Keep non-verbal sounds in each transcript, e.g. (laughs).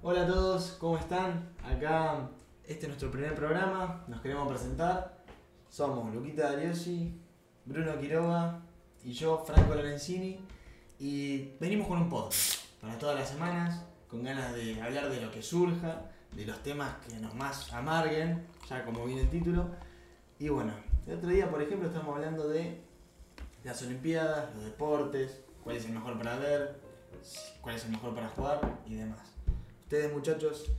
Hola a todos, ¿cómo están? Acá, este es nuestro primer programa, nos queremos presentar. Somos Luquita Dariosi, Bruno Quiroga y yo, Franco Lorenzini. Y venimos con un podcast para todas las semanas, con ganas de hablar de lo que surja, de los temas que nos más amarguen, ya como viene el título. Y bueno, el otro día, por ejemplo, estamos hablando de las Olimpiadas, los deportes, cuál es el mejor para ver, cuál es el mejor para jugar y demás. Ustedes muchachos,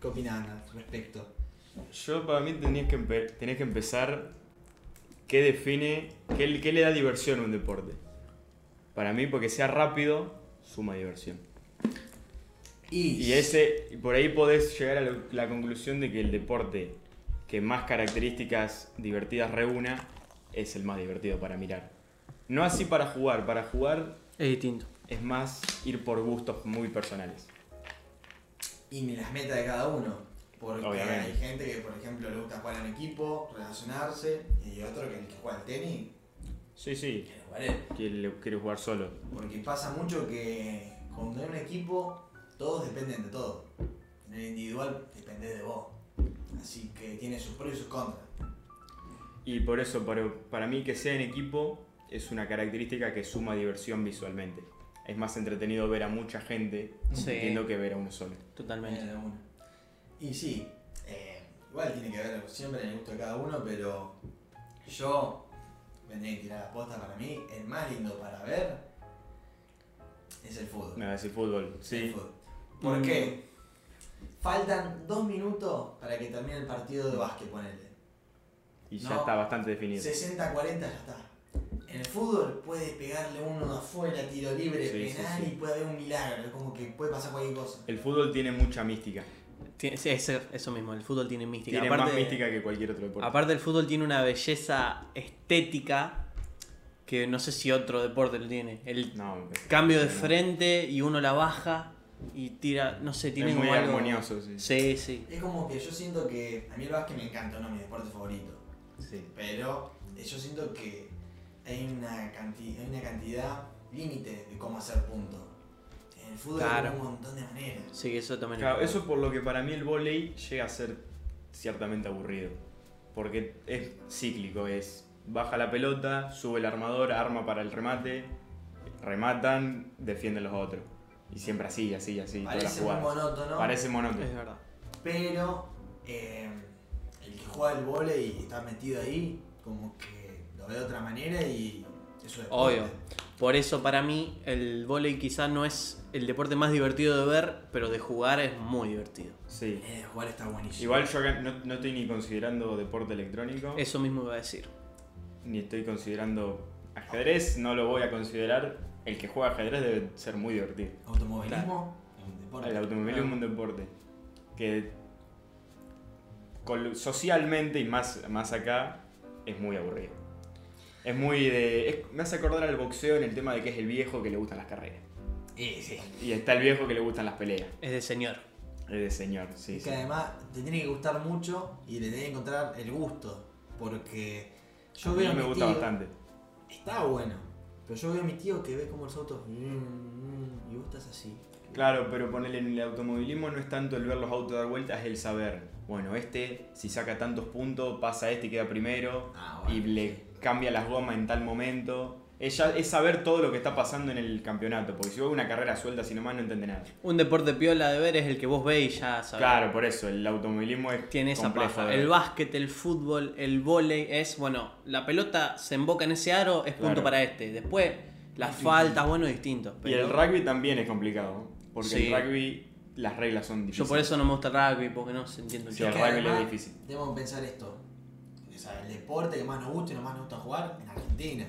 ¿qué opinan al respecto? Yo para mí tenés que, empe- tenés que empezar qué define, qué, qué le da diversión a un deporte. Para mí, porque sea rápido, suma diversión. Y ese, y por ahí podés llegar a lo- la conclusión de que el deporte que más características divertidas reúna es el más divertido para mirar. No así para jugar, para jugar Es distinto. es más ir por gustos muy personales. Y ni las metas de cada uno. Porque Obviamente. hay gente que, por ejemplo, le gusta jugar en equipo, relacionarse, y otro que el que juega al tenis Sí, sí, quiere jugar él. quiere, quiere jugar solo. Porque pasa mucho que cuando hay un equipo, todos dependen de todo. En el individual depende de vos. Así que tiene sus pros y sus contras. Y por eso, para, para mí, que sea en equipo es una característica que suma diversión visualmente. Es más entretenido ver a mucha gente Sí. entiendo que ver a uno solo. Totalmente. Uno. Y sí, eh, igual tiene que ver siempre en el gusto de cada uno, pero yo me tenía que tirar la posta para mí. El más lindo para ver es el fútbol. Me va a decir fútbol, El sí. fútbol. ¿Por Mm. qué? Faltan dos minutos para que termine el partido de básquet, ponele. Y ya No. está bastante definido. 60-40 ya está. En el fútbol puede pegarle uno de afuera, tiro libre, Sí, penal sí. y puede haber un milagro. Es como que puede pasar cualquier cosa. El fútbol tiene mucha mística. Tiene- sí, eso, eso mismo, el fútbol tiene mística. Tiene aparte, más mística que cualquier otro deporte. aparte el fútbol tiene una belleza estética que no sé si otro deporte lo tiene. El no, cambio de frente y uno la baja y tira, no sé, tiene es muy algo- armonioso, sí. Sí, sí. Es como que yo siento que a mí el básquet me encanta, no es mi deporte favorito. Sí. Pero eh, yo siento que hay una, cantidad, hay una cantidad límite de cómo hacer puntos. En el fútbol Claro. hay un montón de maneras. Sí, eso también Claro, es eso por lo que para mí el volei llega a ser ciertamente aburrido. Porque es cíclico, es baja la pelota, sube el armador, arma para el remate, rematan, defienden los otros. Y siempre así, así, así, todas las Parece muy monótono, Parece monótono. Es verdad. pero eh, el que juega el vóley y está metido ahí, como que ve de otra manera y eso es Obvio. Por eso para mí el vóley quizá no es el deporte más divertido de ver, pero de jugar es muy divertido. Sí. Eh, jugar está buenísimo. Igual yo acá no, no estoy ni considerando deporte electrónico, Eso mismo iba a decir. ni estoy considerando ajedrez, no lo voy a considerar. El que juega ajedrez debe ser muy divertido. Automovilismo es un deporte. El automovilismo es un deporte que socialmente y más, más acá es muy aburrido. Es muy de. es- me hace acordar al boxeo en el tema de que es el viejo que le gustan las carreras. Eh, sí. Y está el viejo que le gustan las peleas. Es de señor. Es de señor, sí. Es sí. que además te tiene que gustar mucho y le tiene que encontrar el gusto. Porque yo A mí veo a me mi gusta tío- bastante. Está bueno. Pero yo veo a mi tío que ve como los autos. mm, mm, y vos estás así. Claro, pero ponerle en el automovilismo no es tanto el ver los autos dar vueltas, es el saber. Bueno, este, si saca tantos puntos, pasa este y queda primero. Ah, y bueno, le sí. Cambia las gomas en tal momento. Es, ya- es saber todo lo que está pasando en el campeonato, porque si vos una carrera suelta así nomás no entiende nada. Un deporte piola de ver es el que vos veis y ya sabés. Claro, por eso, el automovilismo es Tiene esa paja. de ver. El básquet, el fútbol, el vóley es, bueno, la pelota se emboca en ese aro, es punto Claro. para este. Después, las Sí, faltas, bueno, distinto. Y el rugby también es complicado, porque Sí. el rugby las reglas son difíciles. Yo por eso no me gusta el rugby, porque no se entiende Sí, el rugby además es difícil. Debemos pensar esto. O sea, el deporte que más nos gusta y nos más nos gusta jugar en Argentina.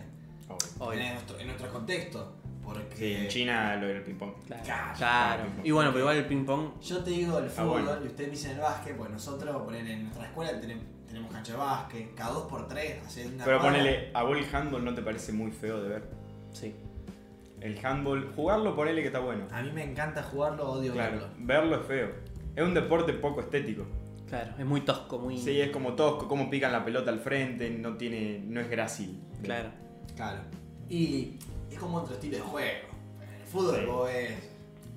En, nuestro, en nuestro contexto. Porque Sí, en China lo del ping-pong. Claro. Claro. Claro. Y bueno, pero igual el ping pong. Yo te digo el Ah, fútbol bueno. y ustedes dicen el básquet, pues nosotros poner en nuestra escuela tenemos, tenemos cancha de básquet, cada dos por tres, hacer una Pero cuadra. ponele, a vos el handball no te parece muy feo de ver. Sí. El handball, jugarlo ponele que está bueno. A mí me encanta jugarlo, odio Claro, verlo. verlo es feo. Es un deporte poco estético. Claro, es muy tosco, muy. Sí, es como tosco, cómo pican la pelota al frente, no tiene, no es grácil. Claro. Claro. Y es como otro estilo de juego. En el fútbol Sí. vos ves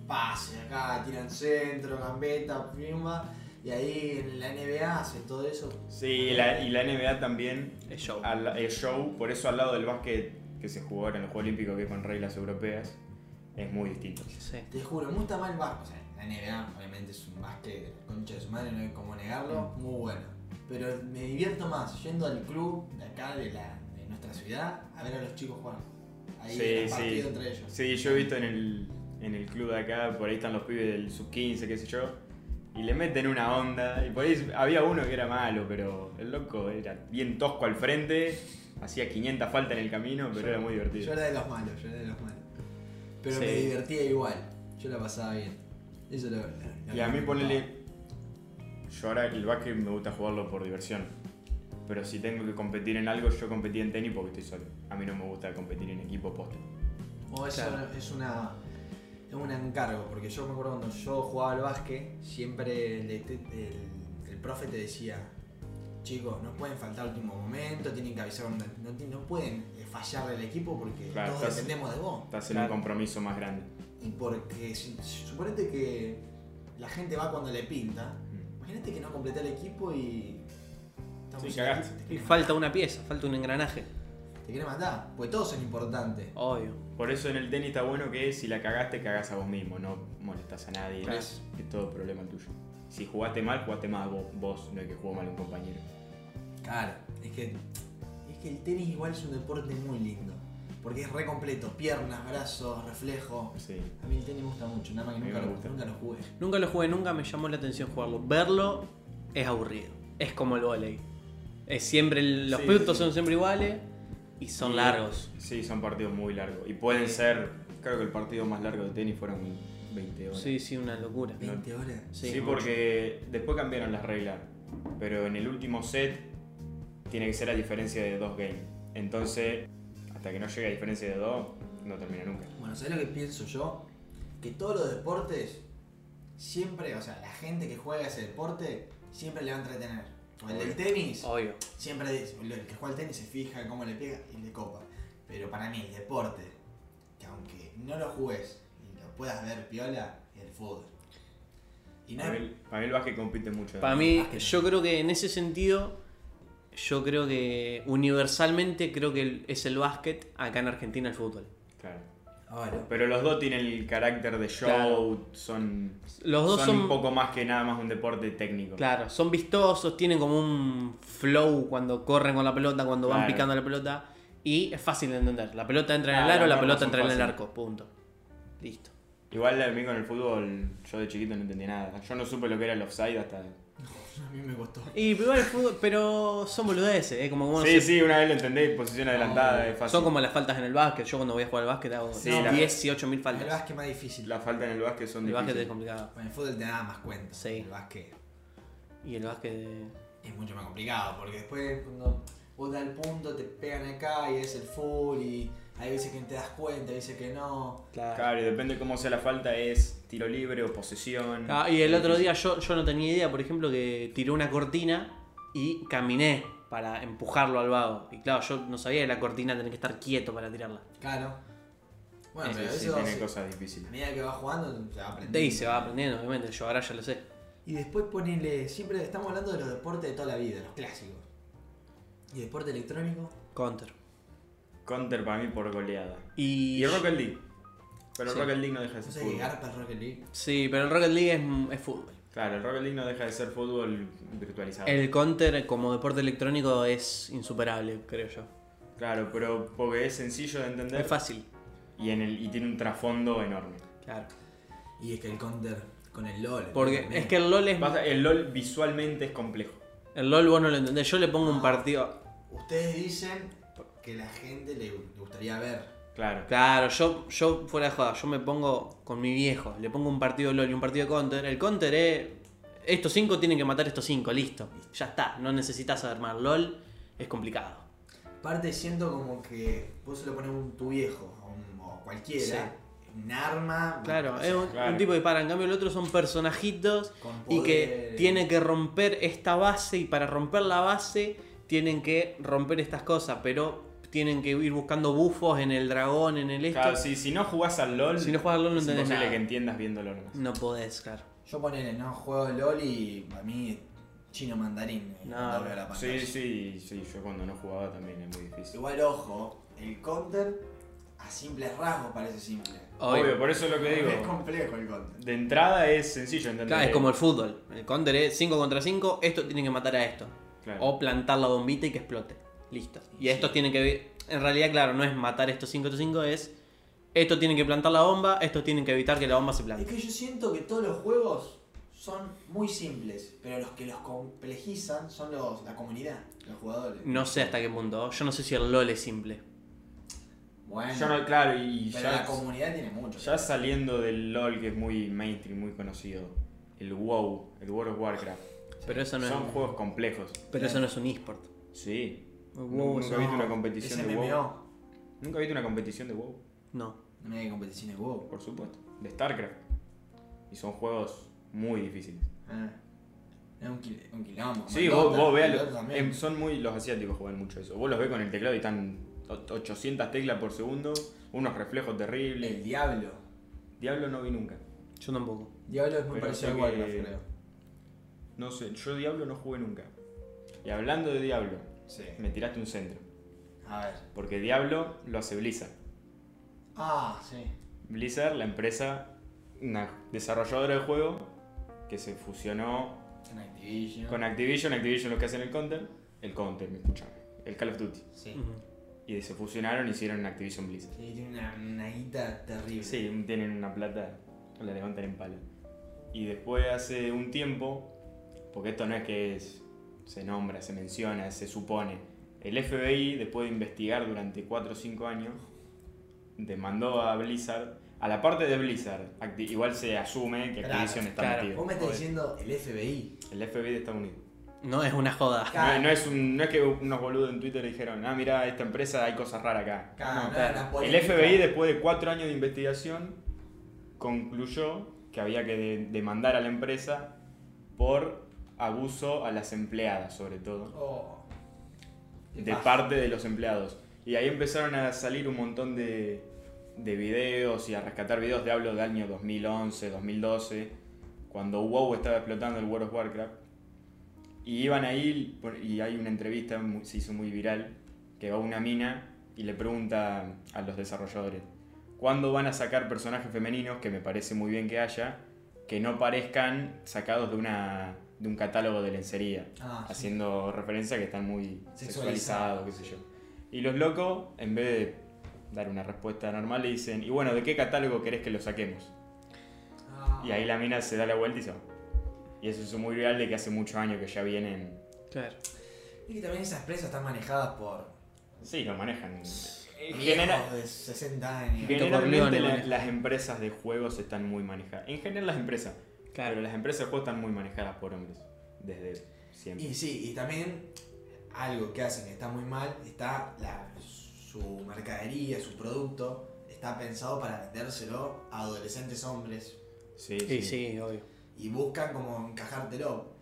pase acá, tiran centro, gambeta, pimba. Y ahí en la NBA hacen todo eso. Sí, la- y la NBA también Es show. al- es show, por eso al lado del básquet que se jugó ahora en los Juegos Olímpicos, que es con reglas europeas, es muy distinto. Sí. Te juro, me gusta más el básquet. O sea, la NBA obviamente es un básquet de la concha de su madre, no hay como negarlo. Muy bueno. Pero me divierto más yendo al club de acá, de, la, de nuestra ciudad, a ver a los chicos jugar. Ahí Sí, el sí. partido entre ellos. Sí, yo he visto en el, en el club de acá, por ahí están los pibes del sub-15, qué sé yo, y le meten una onda. Y por ahí había uno que era malo, pero el loco era bien tosco al frente, hacía 500 faltas en el camino, pero Yo- era muy divertido. Yo era de los malos, yo era de los malos. Pero Sí. me divertía igual. Yo la pasaba bien. Eso lo, lo- lo Y a mí ponele. Yo ahora el básquet me gusta jugarlo por diversión. Pero si tengo que competir en algo, yo competí en tenis porque estoy solo. A mí no me gusta competir en equipo posta. O eso Claro. es una. Es un encargo, porque yo me acuerdo cuando yo jugaba al básquet, siempre el, el- el profe te decía, chicos, no pueden faltar al último momento, tienen que avisar, cuando- no, no pueden eh, fallarle al equipo porque Claro, todos estás- dependemos de vos. Estás en Claro. un compromiso más grande. Y porque si- suponete que la gente va cuando le pinta, imagínate que no completa el equipo y... Sí, Y falta una pieza, falta un engranaje. Te quiere matar, porque todos son importantes. Obvio. Por eso en el tenis está bueno que si la cagaste, cagás a vos mismo, no molestas a nadie. Claro. Es, es todo problema tuyo. Si jugaste mal, jugaste más vos, vos, no es que jugó mal un compañero. Claro, es que, es que el tenis igual es un deporte muy lindo. Porque es re completo, piernas, brazos, reflejo. Sí. A mí el tenis me gusta mucho, nada más que nunca me lo, gusta. nunca lo jugué. Nunca lo jugué, nunca me llamó la atención jugarlo. Verlo es aburrido. Es como el volei. Es siempre el- los Sí, puntos sí. son siempre iguales y son Y- largos. Sí, son partidos muy largos. Y pueden ser, creo que el partido más largo de tenis fueron 20 horas. Sí, sí, una locura. 20 horas. Sí, Sí, porque después cambiaron las reglas. Pero en el último set tiene que ser a diferencia de dos games. Entonces, hasta que no llegue a diferencia de dos, no termina nunca. Bueno, ¿sabes lo que pienso yo? Que todos los deportes, siempre, o sea, la gente que juega ese deporte, siempre le va a entretener. O el del tenis, Obvio. siempre el que juega al tenis se fija cómo le pega y le copa. Pero para mí el deporte, que aunque no lo jugues y lo puedas ver piola, es el fútbol. Y no Para mí, para mí el básquet compite mucho. Para mí, yo creo que en ese sentido, yo creo que universalmente creo que es el básquet, acá en Argentina el fútbol. Claro. Ahora, Pero los dos tienen el carácter de show, Claro. son, Los dos son, son, un poco más que nada más un deporte técnico. claro, son vistosos, tienen como un flow cuando corren con la pelota, cuando van picando la pelota y es fácil de entender. La pelota entra en el aro, la pelota entra en el arco, punto. Listo. Igual a mí con el fútbol, yo de chiquito no entendía nada. Yo no supe lo que era el offside hasta... (laughs) a mí me costó. Y igual el fútbol, pero son boludeces, ¿eh? Como bueno, Sí, sí, una vez lo entendí, posición adelantada, es fácil. son como las faltas en el básquet. Yo cuando voy a jugar al básquet hago Sí, la- 18 mil El faltas. básquet más difícil. La falta en el básquet son El básquet es difíciles. complicado. Con el fútbol te da más cuenta. Sí. El básquet Y el básquet. es mucho más complicado porque después cuando vos das el punto te pegan acá y es el full y hay veces que te das cuenta, hay veces que no. Claro, y depende cómo sea la falta, es tiro libre o posesión. Ah, y el otro día yo, yo no tenía idea, por ejemplo, que tiré una cortina y caminé para empujarlo al vago. Y claro, yo no sabía que la cortina tenía que estar quieto para tirarla. Claro. Bueno, Sí, pero sí, eso tiene se- cosas a difíciles. medida que va jugando se va aprendiendo. ahí se va aprendiendo, obviamente. Yo ahora ya lo sé. Y después ponele, siempre estamos hablando de los deportes de toda la vida, los clásicos. ¿Y deporte electrónico? Counter. Counter para mí por goleada. Y. Y el Rocket League. Pero el Sí. Rocket League no deja de No ser fútbol. garpa el Rocket League. Sí, pero el Rocket League es, es fútbol. Claro, el Rocket League no deja de ser fútbol virtualizado. El Counter como deporte electrónico es insuperable, creo yo. Claro, pero porque es sencillo de entender Es fácil. y, en el, y tiene un trasfondo enorme. Claro. Y es que el counter con el LOL. Porque es que el LOL es. Pasa- el LOL visualmente es complejo. El LOL vos no lo entendés. Yo le pongo un partido. Ustedes dicen que la gente le gustaría ver. Claro. Claro, yo, yo fuera de joda, yo me pongo con mi viejo, le pongo un partido de LOL y un partido de Counter. El Counter es. Estos cinco tienen que matar estos cinco, listo. Ya está, no necesitas armar LOL, es complicado. Aparte siento como que vos se lo pones a un tu viejo o, un- o cualquiera, Sí. un arma. Claro, o es un, claro. un tipo de para. En cambio, el otro son personajitos y que tiene que romper esta base y para romper la base tienen que romper estas cosas, pero tienen que ir buscando bufos en el dragón, en el esto. Claro, si, si no jugás al LOL, Si no jugás al LOL no es entendés imposible nada. que entiendas viendo LOL más. No podés, claro. Yo ponele, no juego LOL y a mí chino mandarín. No, la pantalla. Sí, sí, sí, yo cuando no jugaba también es muy difícil. Igual, ojo, el counter a simples rasgos parece simple. Obvio, por eso es lo que (laughs) Es digo. complejo el counter. De entrada es sencillo entender. Claro, es como el fútbol. El counter es 5 contra 5, esto tiene que matar a esto. Claro. O plantar la bombita y que explote. Listo. Y Sí. estos tienen que. En realidad, claro, no es matar estos 5 contra 5, es. Estos tienen que plantar la bomba, estos tienen que evitar que la bomba se Es plante. que yo siento que todos los juegos son muy simples, pero los que los complejizan son los, la comunidad, los jugadores. No sé hasta qué punto. Yo no sé si el LOL es simple. Bueno, Yo no, claro, y pero ya, la comunidad tiene mucho. ya saliendo del LOL que es muy mainstream, muy conocido, el WoW, el World of Warcraft, Pero eso no son es. juegos complejos. Pero eso no es un eSport. Sí. WoW Nunca viste una competición de. WoW. Nunca viste una competición de WoW, No. No hay competiciones WoW. por supuesto. De StarCraft. Y son juegos muy difíciles. Ah. Es un, quil- un quilombo. Sí, vos, vos veas, em, son muy, los asiáticos juegan mucho eso. Vos los ves con el teclado y están o- 800 teclas por segundo, unos reflejos terribles. El Diablo. Diablo no vi nunca. Yo tampoco. Diablo es muy Pero parecido a Warcraft, que- creo. No sé, yo Diablo no jugué nunca. Y hablando de Diablo, Sí. me tiraste un centro. A ver. Porque Diablo lo hace Blizzard. Ah, sí. Blizzard, la empresa, una desarrolladora de juego que se fusionó En Activision. con Activision. Activision lo que hacen el Counter. El Counter, me escuchaba. El Call of Duty. Sí. Y se fusionaron y hicieron Activision Blizzard. Sí, tiene una, una guita terrible. Sí, tienen una plata, la levantan en pala. Y después hace un tiempo, porque esto no es que es- se nombra, se menciona, se supone. El FBI, después de investigar durante 4 o 5 años, demandó a Blizzard, a la parte de Blizzard, Acti- igual se asume que Claro, Activision está claro. metido. Vos me estás diciendo el FBI. El FBI de Estados Unidos. No es una joda. Claro. No, no es un, no es que unos boludos en Twitter dijeron, ah, mira, esta empresa hay cosas raras acá. Claro, No, no, El FBI, después de cuatro años de investigación, concluyó que había que de- demandar a la empresa por abuso a las empleadas, sobre todo, Oh. De parte de los empleados. Y ahí empezaron a salir un montón de, de videos y a rescatar videos, de hablo del año 2011, 2012, cuando WoW estaba explotando el World of Warcraft. Y iban ahí, y hay una entrevista, se hizo muy viral, que va una mina y le pregunta a los desarrolladores, ¿cuándo van a sacar personajes femeninos, que me parece muy bien que haya, que no parezcan sacados de, una, de un catálogo de lencería? Ah, sí. haciendo referencia a que están muy Sexualizados, qué sé yo. Y los locos, en vez de dar una respuesta normal, le dicen, y bueno, ¿de qué catálogo querés que lo saquemos? Ah. Y ahí la mina se da la vuelta y se va. Y eso es muy real de que hace muchos años que ya vienen... Claro. Y que también esas empresas están manejadas por Sí, lo manejan. General, de 60 años. generalmente la- las empresas de juegos están muy manejadas. En general las empresas. Claro. Pero las empresas de juegos están muy manejadas por hombres. Desde siempre. Y sí, y también algo que hacen que está muy mal, está la, su mercadería, su producto, está pensado para vendérselo a adolescentes hombres Sí, Sí, sí, obvio. y buscan como encajártelo.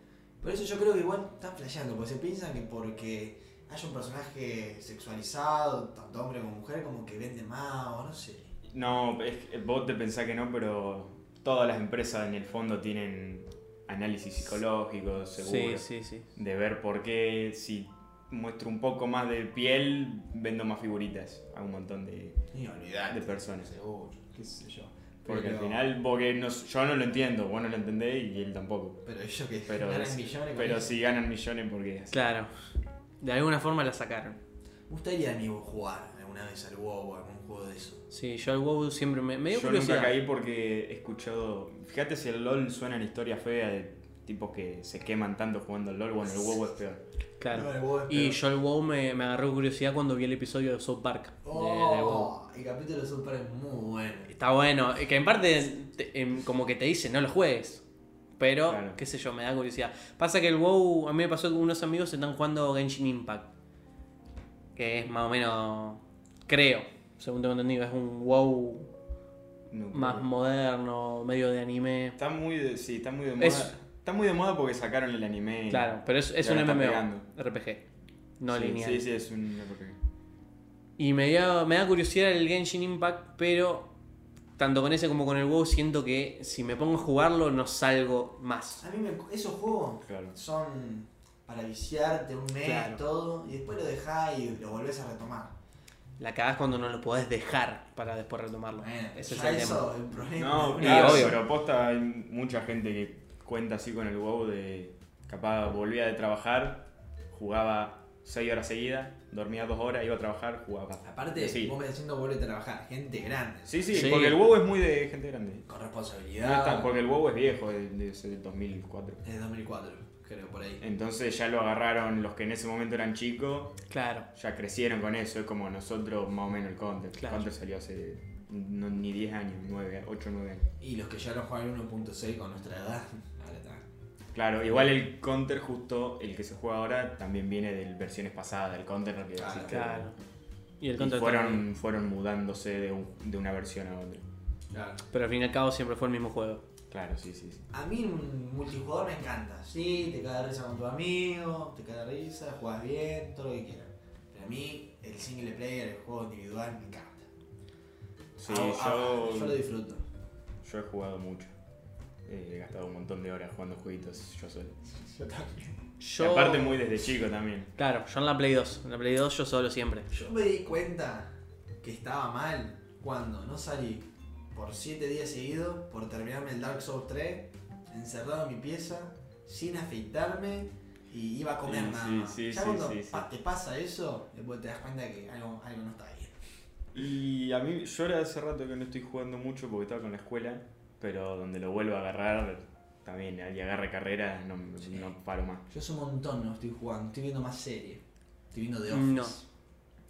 Por eso yo creo que igual están flasheando, porque se piensan que porque haya un personaje sexualizado, tanto hombre como mujer, como que vende más, o no sé. No, es que vos te pensás que no, pero todas las empresas en el fondo tienen análisis psicológicos, seguro, Sí, sí, sí. de ver por qué si muestro un poco más de piel, vendo más figuritas a un montón de, de personas. Seguro, qué sé yo. Porque Pero- al final, porque no- yo no lo entiendo, vos no lo entendés y él tampoco. Pero ellos que Pero, ganan millones pero si ganan millones porque. Claro. De alguna forma la sacaron. Me gustaría a mí jugar alguna vez al WoW o algún juego de eso. Sí, yo al WoW siempre me, me dio Yo curiosidad. nunca caí porque he escuchado. Fíjate si el LOL suena en historia fea de tipos que se queman tanto jugando al LOL, bueno, el WoW es peor. Claro. No, el WoW es y peor. yo al WoW me, me agarró curiosidad cuando vi el episodio de South Park. de- de WoW. Oh, el capítulo de Super es muy bueno. Está bueno, que en parte te- como que te dice no lo juegues. Pero, Claro. qué sé yo, me da curiosidad. Pasa que el WoW, a mí me pasó que unos amigos están jugando Genshin Impact. Que es más o menos, creo, según tengo entendido, es un WoW No, más moderno, medio de anime. Está muy de, sí, está muy de moda. Es- Está muy de moda porque sacaron el anime. Claro, pero es, es un MMO, pegando. RPG, no sí, lineal. Sí, sí, es un RPG. Y me da, me da curiosidad el Genshin Impact, pero tanto con ese como con el WoW siento que si me pongo a jugarlo no salgo más. A mí me- esos juegos Claro. son para viciarte un mes, Claro. todo, y después lo dejás y lo volvés a retomar. La cagás cuando no lo podés dejar para después retomarlo. Ese es el eso tema. es el problema. No, claro, obvio. pero posta hay mucha gente que cuenta así con el WoW de capaz volvía de trabajar, jugaba 6 horas seguidas, dormía 2 horas, iba a trabajar, jugaba. Aparte, sí. vos me diciendo vuelve a trabajar, gente grande, Sí, sí, Sí. porque el WoW es muy de gente grande. con responsabilidad. es porque el WoW es viejo, es de, es de 2004. Desde 2004, creo, por ahí. Entonces ya lo agarraron los que en ese momento eran chicos, Claro. ya crecieron con eso, es como nosotros más o menos el Counter. Claro. El Counter salió hace no- ni 10 años, 9, 8 9 años. Y los que ya lo juegan 1.6 con nuestra edad, ahora está. Claro, igual el Counter justo, el que se juega ahora, también viene de versiones pasadas, del Counter que Claro. existe. Claro. Y el Y Counter fueron, también. fueron mudándose de, un- de una versión a otra. Claro. Pero al fin y al cabo siempre fue el mismo juego. Claro, sí, sí, sí. A mí un multijugador me encanta. Sí, te cae de risa con tu amigo, te cae de risa, juegas bien, todo lo que quieras. Pero a mí el single player, el juego individual, me encanta. Sí, Ah, ah, yo, yo lo disfruto. yo he jugado mucho. Eh, He gastado un montón de horas jugando jueguitos yo solo. Yo también. Yo, Y aparte muy desde chico también. Claro, yo en la Play 2. En la Play 2 yo solo siempre. Yo me di cuenta que estaba mal cuando no salí por 7 días seguidos por terminarme el Dark Souls 3, encerrado en mi pieza, sin afeitarme y iba a comer Sí, nada sí, más. sí, ya sí, cuando sí, sí. pa- te pasa eso, después te das cuenta que algo, algo no está bien. Y a mí, yo ahora hace rato que no estoy jugando mucho porque estaba con la escuela, pero donde lo vuelvo a agarrar, también, y agarre carrera, no, no paro más. Yo hace un montón no estoy jugando, estoy viendo más serie. Estoy viendo The Office. No.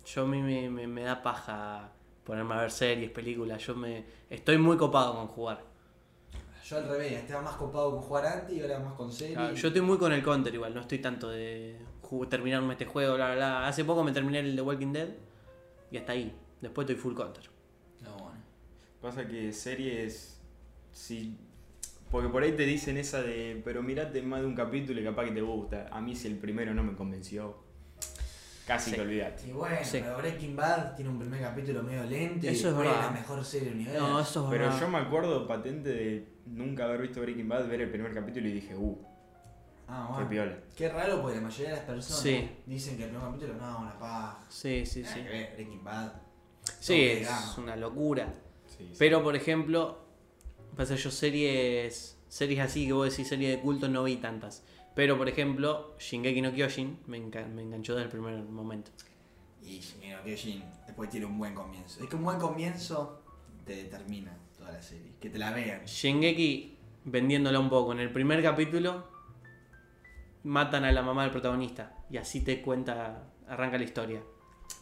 Yo a mí me, me- me da paja ponerme a ver series, películas. Yo me estoy muy copado con jugar. Yo al revés, estaba más copado con jugar antes y ahora más con serie. Claro, yo estoy muy con el counter igual, no estoy tanto de terminarme este juego, bla, bla, bla. Hace poco me terminé el de Walking Dead y hasta ahí. Después estoy full counter. No, bueno. Pasa que series, si... Porque por ahí te dicen esa de, pero mirate más de un capítulo y capaz que te gusta. A mí si el primero no me convenció, casi Sí. que olvidate. Y bueno, Sí. pero Breaking Bad tiene un primer capítulo medio lento y Eso es verdad. la mejor serie del universo. No, eso es Pero verdad. yo me acuerdo patente de nunca haber visto Breaking Bad, ver el primer capítulo y dije, uh, Ah, qué bueno. piola. Qué raro porque la mayoría de las personas Sí. dicen que el primer capítulo no, una paja. Sí, sí, Nada sí. que ver, Breaking Bad. Sí, es una locura. Sí, sí. Pero por ejemplo, pasa yo series series así que vos decís series de culto no vi tantas. Pero por ejemplo, Shingeki no Kyojin me, enca- me enganchó desde el primer momento. Y Shingeki no Kyojin después tiene un buen comienzo. Es que un buen comienzo te determina toda la serie. Que te la vean. Shingeki vendiéndola un poco. En el primer capítulo matan a la mamá del protagonista y así te cuenta, arranca la historia.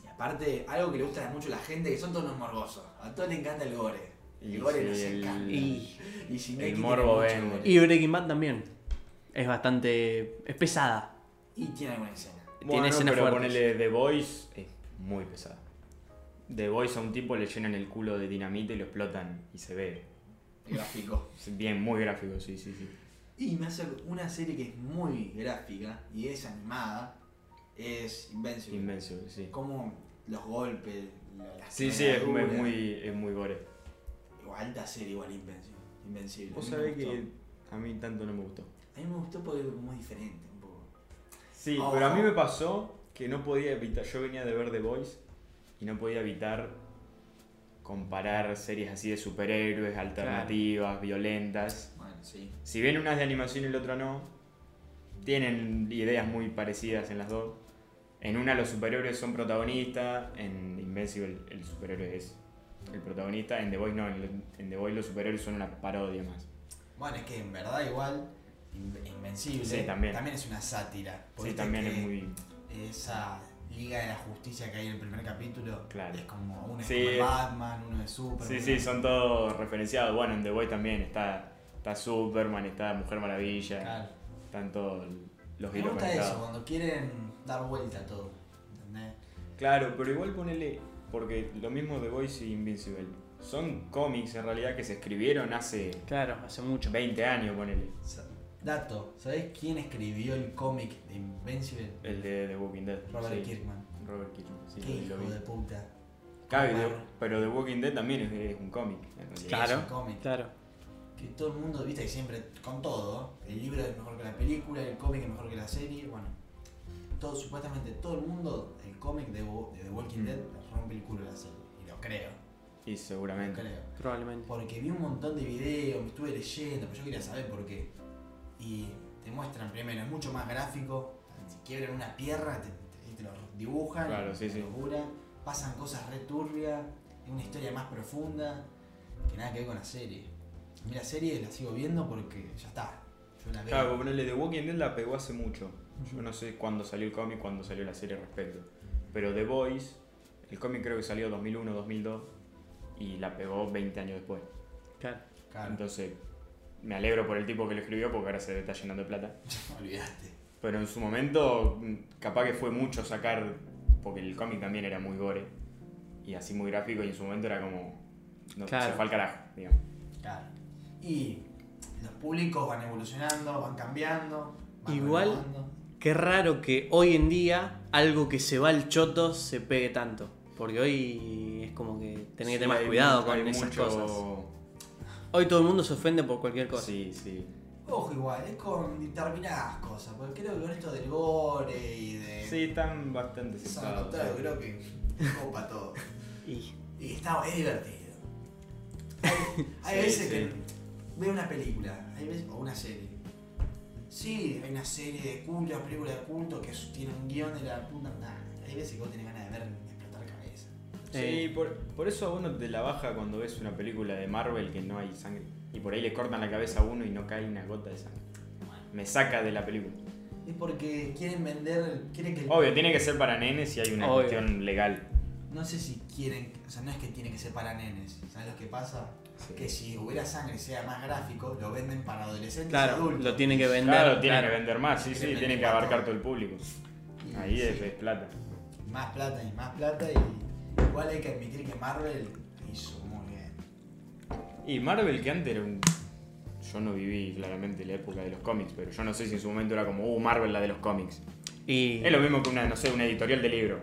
Y aparte, algo que le gusta mucho a la gente, que son todos unos morbosos. A todos les encanta el gore. El Y gore sí, nos el- encanta. Y, Y Shingeki el tiene morbo mucho gore. y Breaking Bad también. Es bastante... es pesada. Y tiene alguna escena. Tiene Bueno, escenas pero fuertes. ponele The Voice, es muy pesada. The Voice a un tipo le llenan el culo de dinamita y lo explotan y se ve. Gráfico. Bien, muy gráfico, sí, sí, sí. Y me hace una serie que es muy gráfica y es animada. Es Invencible. Invencible, sí. Como los golpes, la- las Sí, sí, es, muy- es muy gore. Igual, alta serie, igual Invencible. Invencible. Vos sabés que a mí tanto no me gustó. A mí me gustó porque es muy diferente un poco. Sí, pero a mí me pasó que no podía evitar, yo venía de ver The Voice y no podía evitar comparar series así de superhéroes, alternativas, violentas. Bueno, sí. Si bien una es de animación y el otro no, tienen ideas muy parecidas en las dos. En una los superhéroes son protagonistas, en Invincible el superhéroe es el protagonista, en The Voice no, en The Voice los superhéroes son una parodia más. Bueno, es que en verdad igual Invencible Sí, también. es una sátira. Sí, también es muy... Esa Liga de la Justicia que hay en el primer capítulo Claro. es como uno es Sí, como Batman, uno es Superman. Sí, sí, son todos referenciados. Bueno, en The Voice también está, está Superman, está Mujer Maravilla, Claro. están todos los Me gusta eso, cuando quieren dar vuelta a todo. ¿Entendés? Claro, pero igual ponele, porque lo mismo The Voice y Invincible. Son cómics en realidad que se escribieron hace Claro, hace mucho. 20 años, ponele. Dato, ¿sabés quién escribió el cómic de Invincible? El de The Walking Dead. Robert sí. Kirkman. Robert Kirkman, sí, Qué lo hijo vi. de puta. The- pero The Walking Dead también es, es un cómic. Claro. Es un cómic. Claro. Que todo el mundo, viste, que siempre, con todo, el libro es mejor que la película, el cómic es mejor que la serie, bueno. Todo, supuestamente todo el mundo, el cómic de, de The Walking Mm. Dead rompe el culo de la serie. Y lo creo, Y lo seguramente. creo. Probablemente. Porque vi un montón de videos, me estuve leyendo, pero yo quería saber por qué. Muestran primero, es mucho más gráfico. Si quiebran una pierna, te, te- te lo dibujan. Claro, sí, locura. Pasan cosas re turbias, es una historia más profunda que nada que ver con la serie. A mí la serie la sigo viendo porque ya está. Yo la veo. Claro, ponerle The Walking Dead la pegó hace mucho. Yo no sé cuándo salió el cómic, cuándo salió la serie al respecto. Pero The Boys, el cómic creo que salió 2001, 2002 y la pegó 20 años después. Claro. Claro, Entonces, me alegro por el tipo que lo escribió porque ahora se está llenando de plata. (laughs) olvidaste. Pero en su momento, capaz que fue mucho sacar, porque el cómic también era muy gore y así muy gráfico, y en su momento era como. No, Claro. se fue al carajo, digamos. Claro. Y los públicos van evolucionando, van cambiando. van Igual- renovando. Qué raro que hoy en día algo que se va al choto se pegue tanto. Porque hoy es como que tenés que tener más cuidado con esas mucho- cosas. Hoy todo el mundo se ofende por cualquier cosa. Sí, sí. Ojo igual, es con determinadas cosas, porque creo que con esto del gore y de... Sí, están bastante. Lautaro, creo que copa todo. Y Y está, es divertido. (laughs) Hay, hay Sí, veces sí. que veo una película, hay veces, o una serie. Sí, hay una serie de culto, una película de culto que tiene un guion de la puta. Nah, hay veces que vos tenés Sí, Eh. por, por eso a uno te la baja cuando ves una película de Marvel que no hay sangre. Y por ahí le cortan la cabeza a uno y no cae una gota de sangre. Me saca de la película. Es porque quieren vender, quieren que el- Obvio, tiene que ser para nenes si hay una Obvio. cuestión legal. No sé si quieren, o sea, no es que tiene que ser para nenes. ¿Sabes lo que pasa? Sí. Que si hubiera sangre y sea más gráfico, lo venden para adolescentes y claro, adultos. lo tienen que vender. Claro, tiene claro. que vender más, sí, sí, Quieren tiene que abarcar todo. todo el público. Y Ahí sí, es, es plata. Más plata y más plata y igual hay que admitir que Marvel hizo muy bien. Y Marvel que antes era un... Yo no viví claramente la época de los cómics, pero yo no sé si en su momento era como, uh, Marvel la de los cómics. Y Es lo mismo que una, no sé, una editorial de libro.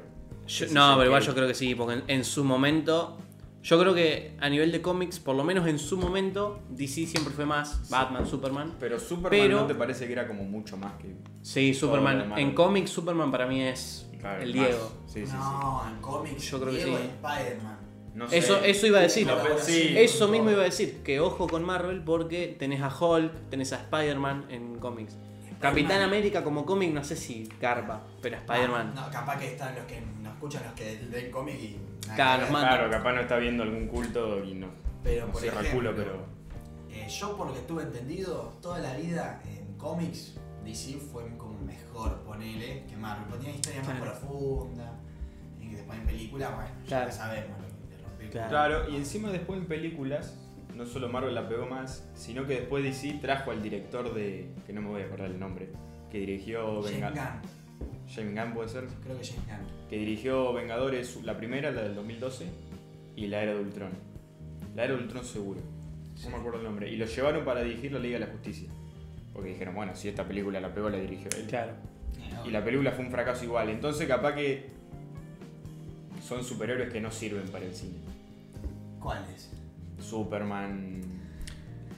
yo- no, pero igual yo creo que sí, porque en, en su momento. Yo creo que a nivel de cómics, por lo menos en su momento, DC siempre fue más Batman, Superman. Pero Superman Pero- no te parece que era como mucho más que... Sí, Superman. En cómics, Superman para mí es Claro, el. Diego. Sí, sí, sí. no, en cómics, Yo creo que sí. Spider-Man. No sé. Eso, eso iba a decir. No. Eso mismo iba a decir. Que ojo con Marvel porque tenés a Hulk, tenés a Spider-Man en cómics. Capitán América como cómic no sé si garpa, pero Spider-Man. No, capaz que están los que no escuchan los que leen cómic y. Claro. Claro, capaz no está viendo algún culto y no, Pero no por ejemplo, culo, pero... eh, yo por lo que tuve entendido, toda la vida en cómics, DC fue como mejor, ponele, que Marvel. Porque tiene historias más Claro. profundas. Y que después en película, bueno, Claro. ya sabemos lo que Claro. Claro, y encima después en películas, no solo Marvel la pegó más, sino que después DC trajo al director de... que no me voy a acordar el nombre, que dirigió... James Venga- Gunn, James Gunn puede ser. creo que James Gunn. que dirigió Vengadores, la primera, la del 2012, y la era de Ultron. La era de Ultron seguro, Sí. no me acuerdo el nombre. Y lo llevaron para dirigir la Liga de la Justicia. Porque dijeron, bueno, si esta película la pegó, la dirigió él. Claro. Y la película fue un fracaso igual. Entonces capaz que son superhéroes que no sirven para el cine. ¿Cuál es? Superman,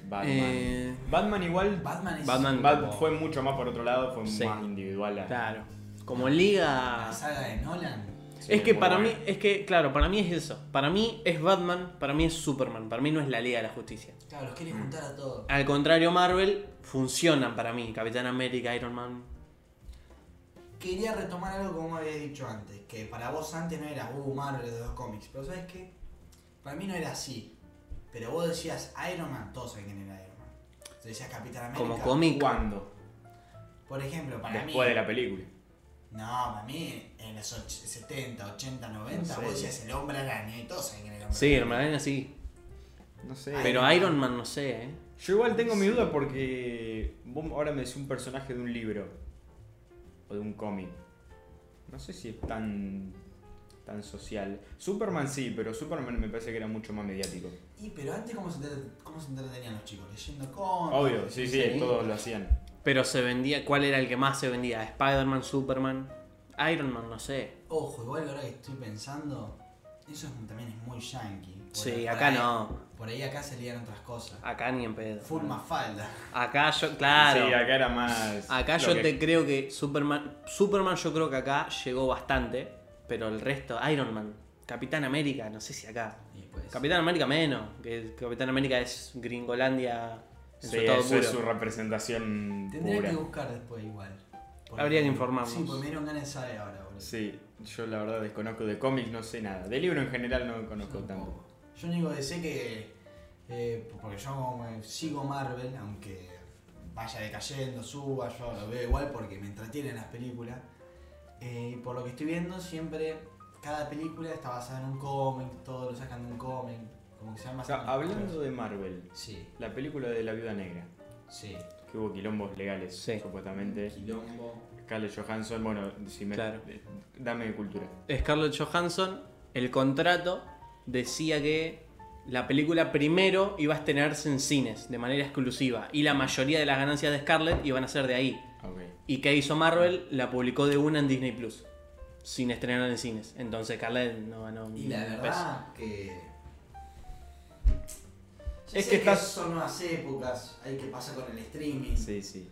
Batman. Eh, Batman igual Batman es. Batman. Bat- como- fue mucho más por otro lado, fue Sí. más individual. a- Claro. Como liga. La saga de Nolan. Sí, es que para mí, es que, claro, para mí es eso. Para mí es Batman, para mí es Superman, para mí no es la Liga de la Justicia. Claro, los quiere Mm. juntar a todos. Al contrario, Marvel funcionan para mí. Capitán América, Iron Man. Quería retomar algo como me habías dicho antes, que para vos antes no era, uh, Marvel de dos cómics, pero ¿sabes qué? Para mí no era así. Pero vos decías Iron Man, todos saben quién era Iron Man. Te decías Capitán América. Como cómic. ¿Cuándo? Por ejemplo, para mí. Después de la película. No, para mí en los och- 70, 80, 90, No sé. vos decías el hombre araña y todos saben quién era el hombre Sí, araña. hermano, sí. No sé. Pero. Iron Man no sé, ¿eh? Yo igual tengo mi duda porque vos ahora me decís un personaje de un libro o de un cómic. No sé si es tan tan social. Superman sí, pero Superman me parece que era mucho más mediático. Y pero antes, ¿cómo se, cómo se entretenían los chicos? Leyendo cómics. Obvio, sí, sí, todos lo hacían. Pero se vendía. ¿Cuál era el que más se vendía? ¿Spider-Man, Superman? Iron Man, no sé. Ojo, igual ahora que estoy pensando, eso es- también es muy yankee. Sí, acá ahí- no. Por ahí acá salían otras cosas. Acá ni en pedo. Full Mafalda. Acá yo, claro. Sí, acá era más. Acá yo que- te creo que Superman. Superman yo creo que acá llegó bastante. Pero el resto, Iron Man, Capitán América, no sé si acá. Capitán América menos. Que Capitán América es Gringolandia en Sí, su estado eso puro. es su representación Tendría pura. que buscar después igual. Porque- Habría que informarnos. Sí, porque me dieron ganas de saber ahora, boludo. Sí, yo la verdad desconozco de cómics, no sé nada. De libro en general no conozco tampoco. Yo único que sé que. eh, porque yo sigo Marvel, aunque vaya decayendo, suba, yo lo veo igual porque me entretienen las películas. Eh, y por lo que estoy viendo, siempre. Cada película está basada en un cómic, todo lo sacan de un cómic. Como que se llama O sea, hablando de Marvel, Sí, la película de la Viuda Negra, sí. que hubo quilombos legales, Sí. supuestamente. Quilombo. Scarlett Johansson, bueno, si me, Claro. eh, dame cultura. Scarlett Johansson, el contrato decía que la película primero iba a estrenarse en cines de manera exclusiva y la mayoría de las ganancias de Scarlett iban a ser de ahí. ¿Y qué hizo Marvel? La publicó de una en Disney Plus, sin estrenar en cines. Entonces Scarlett no ganó Y la peso. verdad que. Es sé que estás- son nuevas épocas, hay que pasar con el streaming. Sí, sí.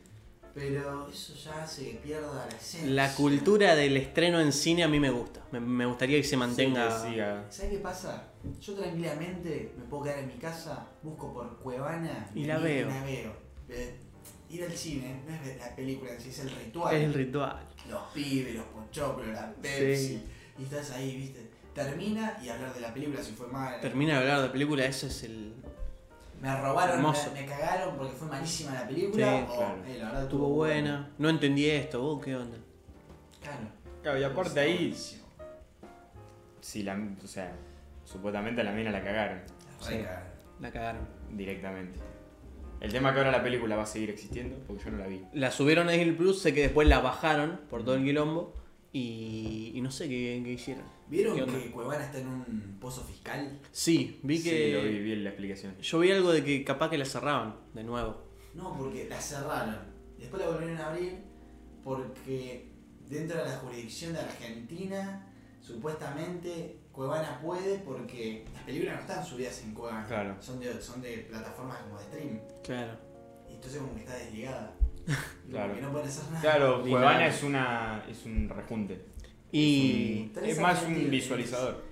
Pero eso ya hace que pierda la esencia. La cultura del estreno en cine a mí me gusta. Me, me gustaría que se mantenga. Sí, que siga. ¿Sabes qué pasa? Yo tranquilamente me puedo quedar en mi casa, busco por Cuevana Y la veo. la veo. Eh, ir al cine no es ver la película en sí, es el ritual. Es el ritual. Los pibes, los pochoclos, la Pepsi. Sí. Y estás ahí, viste. Termina y hablar de la película si fue mala. Termina de hablar de película, eso es el. Me robaron, Hermoso. me, me cagaron porque fue malísima la película. Sí, o, claro. eh, la verdad Estuvo buena. No entendí esto, vos qué onda. Claro. Claro, y aparte ahí, buenísimo. si la, o sea, supuestamente a la mina la cagaron La Sí. La cagaron. directamente. El tema es que ahora la película va a seguir existiendo, porque yo no la vi. La subieron a Disney Plus, sé que después la bajaron por todo el quilombo. Y, y no sé qué, qué hicieron. ¿Vieron que Cuevana está en un pozo fiscal? Sí, vi Sí, que. lo vi, vi la explicación. Yo vi algo de que capaz que la cerraban de nuevo. No, porque la cerraron. Después la volvieron a abrir porque dentro de la jurisdicción de Argentina, supuestamente Cuevana puede porque las películas no están subidas en Cuevana. Claro. Son de, son de plataformas como de stream. Claro. Y entonces como que está desligada. (laughs) Claro. No pueden hacer nada. Claro, Cuevana es una es un rejunte. Y. Tenés Es más un visualizador.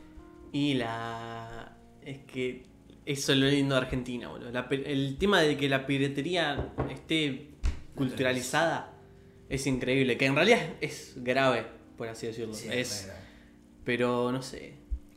Y la. Es que. Eso es lo lindo de Argentina, boludo. La el tema de que la piratería esté culturalizada es increíble. Que en realidad es grave, por así decirlo. Sí, es. Pero no sé.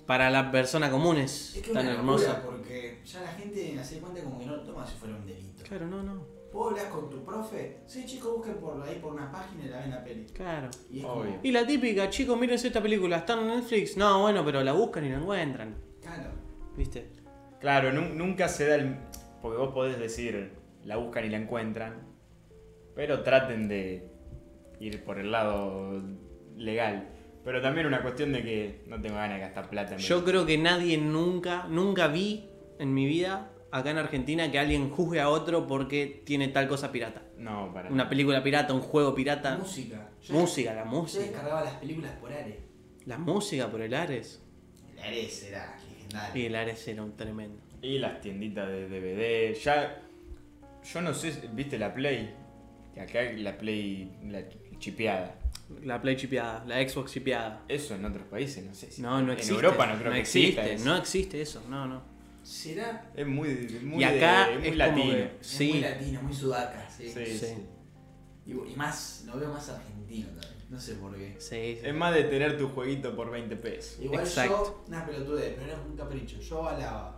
Para la persona común es, Es que es tan una hermosa. porque ya la gente se da cuenta como que no lo toma si fuera un delito. Claro, no, no. Vos hablas con tu profe, sí chicos, busquen por ahí por una página y la ven la peli. Claro. Y es Obvio. como, Y la típica, chicos, mírense esta película, está en Netflix. No, bueno, pero la buscan y la encuentran. claro. ¿Viste? Claro, nu- nunca se da el. Porque vos podés decir, la buscan y la encuentran. Pero traten de ir por el lado legal. Pero también una cuestión de que no tengo ganas de gastar plata en Yo creo que nadie nunca, nunca vi en mi vida acá en Argentina que alguien juzgue a otro porque tiene tal cosa pirata. No, para Una película pirata, un juego pirata. Música. Yo- Música, la Yo música. descargaba las películas por Ares. La música por el Ares. El Ares era legendario. Y el Ares era un tremendo. Y las tienditas de DVD. Ya. Yo no sé, ¿viste la Play? Que acá la Play. La chipeada. La Play chipeada, la Xbox chipeada. Eso en otros países, no sé si. No, no en existe. Europa no creo que exista existe. eso. No existe eso, no, no. ¿Será? Es muy, muy, y acá de- muy es latino. como que- Es sí, muy latino, muy sudaca, sí. Sí, Sí. sí. Y, y más, lo veo más argentino también. No sé por qué. sí, sí. Es más de tener tu jueguito por 20 pesos. Igual Exacto. yo, una pelotudez, pero era un capricho. Yo a la,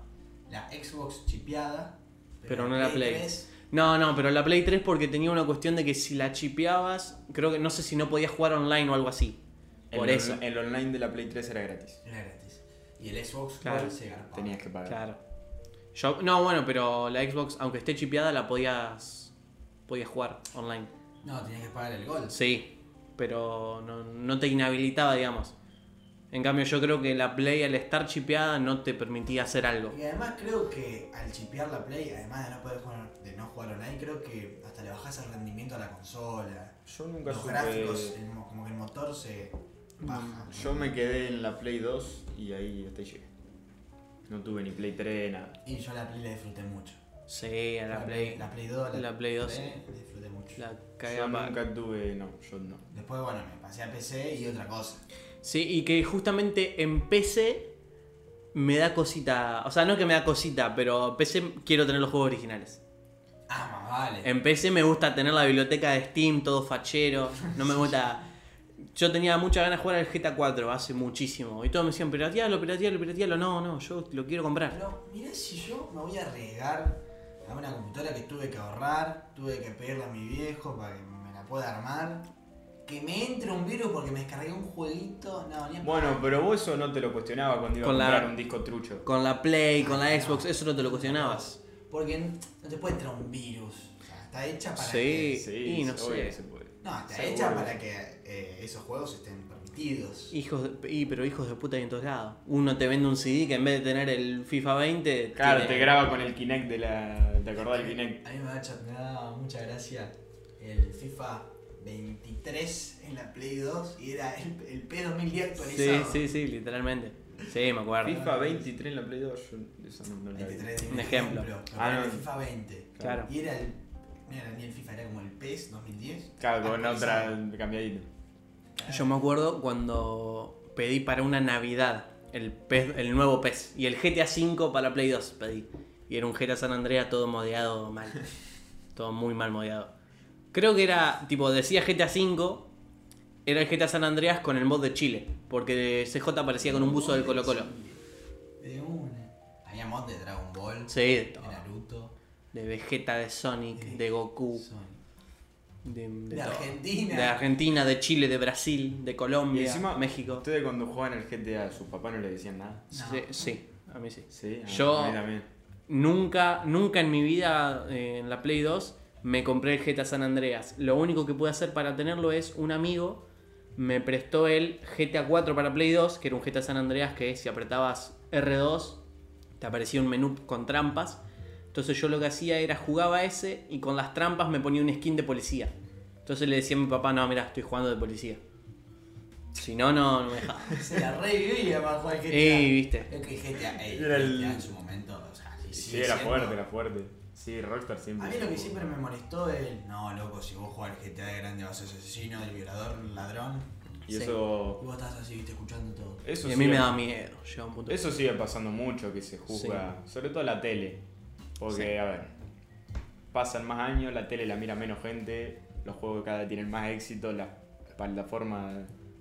la Xbox chipeada, Pero no la Play. 3, No, no, pero la Play 3 porque tenía una cuestión de que si la chipeabas, creo que no sé si no podías jugar online o algo así. Por el, eso. El online de la Play 3 era gratis. era gratis. Y el Xbox Claro. One se garpaba. Tenías que pagar. Claro. Yo, no, bueno, pero la Xbox, aunque esté chipeada, la podías podías jugar online. No, tenías que pagar el gol. Sí, pero no, no te inhabilitaba, digamos. En cambio, yo creo que la Play al estar chipeada no te permitía hacer algo. Y además creo que al chipear la Play, además de no poder jugar, de no jugar online, creo que hasta le bajás el rendimiento a la consola. Yo nunca Los supe. gráficos, el como que el motor se, Baja. Yo me quedé en la Play 2 y ahí hasta ahí llegué. No tuve ni Play 3, nada. Y yo la Play la disfruté mucho. Sí, a la Play. La Play 2, la Play 2, Play, la disfruté mucho. La Yo nunca tuve, no, yo no. Después, bueno, me pasé a PC y otra cosa. Sí, y que justamente en PC me da cosita. O sea, no que me da cosita, pero PC quiero tener los juegos originales. Ah, más vale. En PC me gusta tener la biblioteca de Steam, todo fachero. No me gusta. Yo tenía muchas ganas de jugar al GTA 4 hace muchísimo. Y todos me decían, piratealo, piratealo, piratealo. No, no, yo lo quiero comprar. Pero mirá si yo me voy a arriesgar a una computadora que tuve que ahorrar, tuve que pedirle a mi viejo para que me la pueda armar. Que me entre un virus porque me descargué un jueguito. No, ni a Bueno, pero vos eso no te lo cuestionaba cuando ibas Con a la- comprar un disco trucho. Con la Play, con la Ah, Xbox, no. eso no te lo cuestionabas. Porque no te puede entrar un virus. O sea, está hecha para Sí. que. Sí, y no sé. que se puede. No, está Seguro. hecha para que eh, esos juegos estén permitidos. Hijos de, y, pero hijos de puta hay en todos lados. Uno te vende un CD que en vez de tener el FIFA 20. Claro, tiene- te graba con el Kinect de la. ¿Te acordás del Kinect? A mí me cha- me da mucha gracia el FIFA 23 en la Play 2 y era el, el P2010 Sí, actualizado. sí, sí, literalmente. Sí, me acuerdo. FIFA 23 en la Play 2, yo esa no, no la vi. 23 de Un ejemplo. pero Ah, era el no. FIFA 20. Claro. Y era el. No era ni el FIFA, era como el PES 2010. Claro, con otra cambiadita. Yo me acuerdo cuando pedí para una Navidad el, PES el nuevo PES y el GTA V para Play 2 pedí. Y era un GTA San Andreas todo modeado mal. (laughs) todo muy mal modeado. Creo que era, tipo, decía GTA V, era el GTA San Andreas con el mod de Chile. Porque CJ aparecía con un buzo del Colo Colo. De una. Había mod de Dragon Ball, Sí, de. Naruto, De Vegeta, de Sonic, de Goku, Sonic. De, de De todo. Argentina. De Argentina, de Chile, de Brasil, de Y Colombia, encima, México. ustedes cuando jugaban el GTA, a su papá no le decían nada. No. Sí, sí, a mí sí. Sí, a- Yo- a mí también. Nunca, nunca en mi vida eh, en la Play 2 me compré el GTA San Andreas. Lo único que pude hacer para tenerlo es un amigo me prestó el GTA 4 para Play 2, que era un GTA San Andreas que si apretabas R2 te aparecía un menú con trampas. Entonces yo lo que hacía era jugaba ese y con las trampas me ponía un skin de policía. Entonces le decía a mi papá, no, mira, estoy jugando de policía. Si no, no, no me dejaba. (laughs) Se la revivía para jugar GTA. Ey, viste. Es que GTA, ey, Era el- GTA en su momento, o sea, Sí, sigue era siendo- fuerte, era fuerte. Sí, Rockstar siempre. A mí lo que siempre me molestó es, no, loco, si vos jugás al GTA de grande vas a ser asesino, el violador, el ladrón, Y Sí. y eso. vos estás así, viste, escuchando todo. Eso Y a mí sigue- me da miedo, llega un punto. Eso sigue pasando mucho que se juzga, sobre todo la tele. Porque, a ver, pasan más años, la tele la mira menos gente, los juegos cada vez tienen más éxito, las plataformas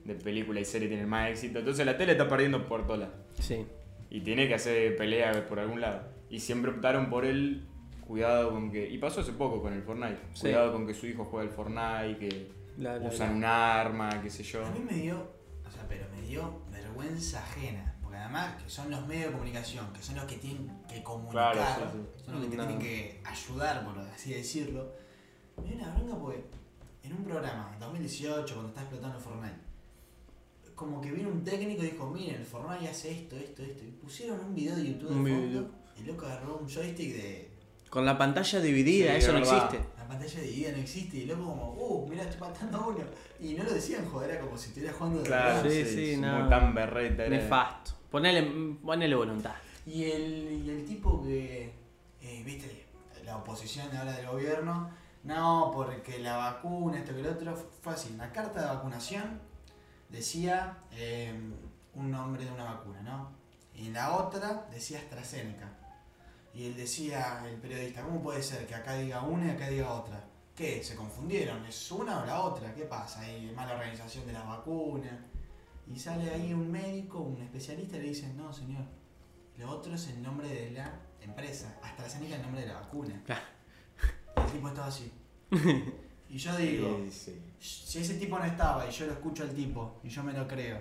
de película y serie tienen más éxito. Entonces la tele está perdiendo por todas lados. Sí. Y tiene que hacer pelea por algún lado. Y siempre optaron por el cuidado con que. Y pasó hace poco con el Fortnite. Sí. Cuidado con que su hijo juegue al Fortnite, que La- la- usan la- un arma, qué sé yo. A mí me dio, o sea, pero me dio vergüenza ajena, porque además que son los medios de comunicación, que son los que tienen que comunicar, Claro, sí, son los que te No. tienen que ayudar, por así decirlo. Me dio una bronca porque en un programa, en 2018, cuando estaba explotando Fortnite, como que vino un técnico y dijo, miren, el Fortnite hace esto, esto, esto, y pusieron un video de YouTube de fondo, video. el loco agarró un joystick de Con la pantalla dividida, Sí, eso no verdad. existe. la pantalla dividida no existe, y el loco como, uh, mira, estoy matando a uno. Y no lo decían, joder, era como si estuviera jugando de Claro, verdad. Sí, sí, sí, es no. muy tan berreta. era- Nefasto. Ponele, ponele voluntad. Y el, y el tipo que, eh, viste, la oposición ahora del gobierno, no, porque la vacuna, esto que lo otro, fue así, una carta de vacunación decía eh, un nombre de una vacuna, ¿no? Y en la otra decía AstraZeneca. Y él decía, el periodista, ¿cómo puede ser que acá diga una y acá diga otra? ¿Qué? ¿Se confundieron? ¿Es una o la otra? ¿Qué pasa? Hay mala organización de las vacunas. Y sale ahí un médico, un especialista y le dice, no señor, lo otro es el nombre de la empresa. AstraZeneca es el nombre de la vacuna. Claro. Y el tipo estaba así. (laughs) Y yo digo, Sí, sí. si ese tipo no estaba y yo lo escucho al tipo y yo me lo creo.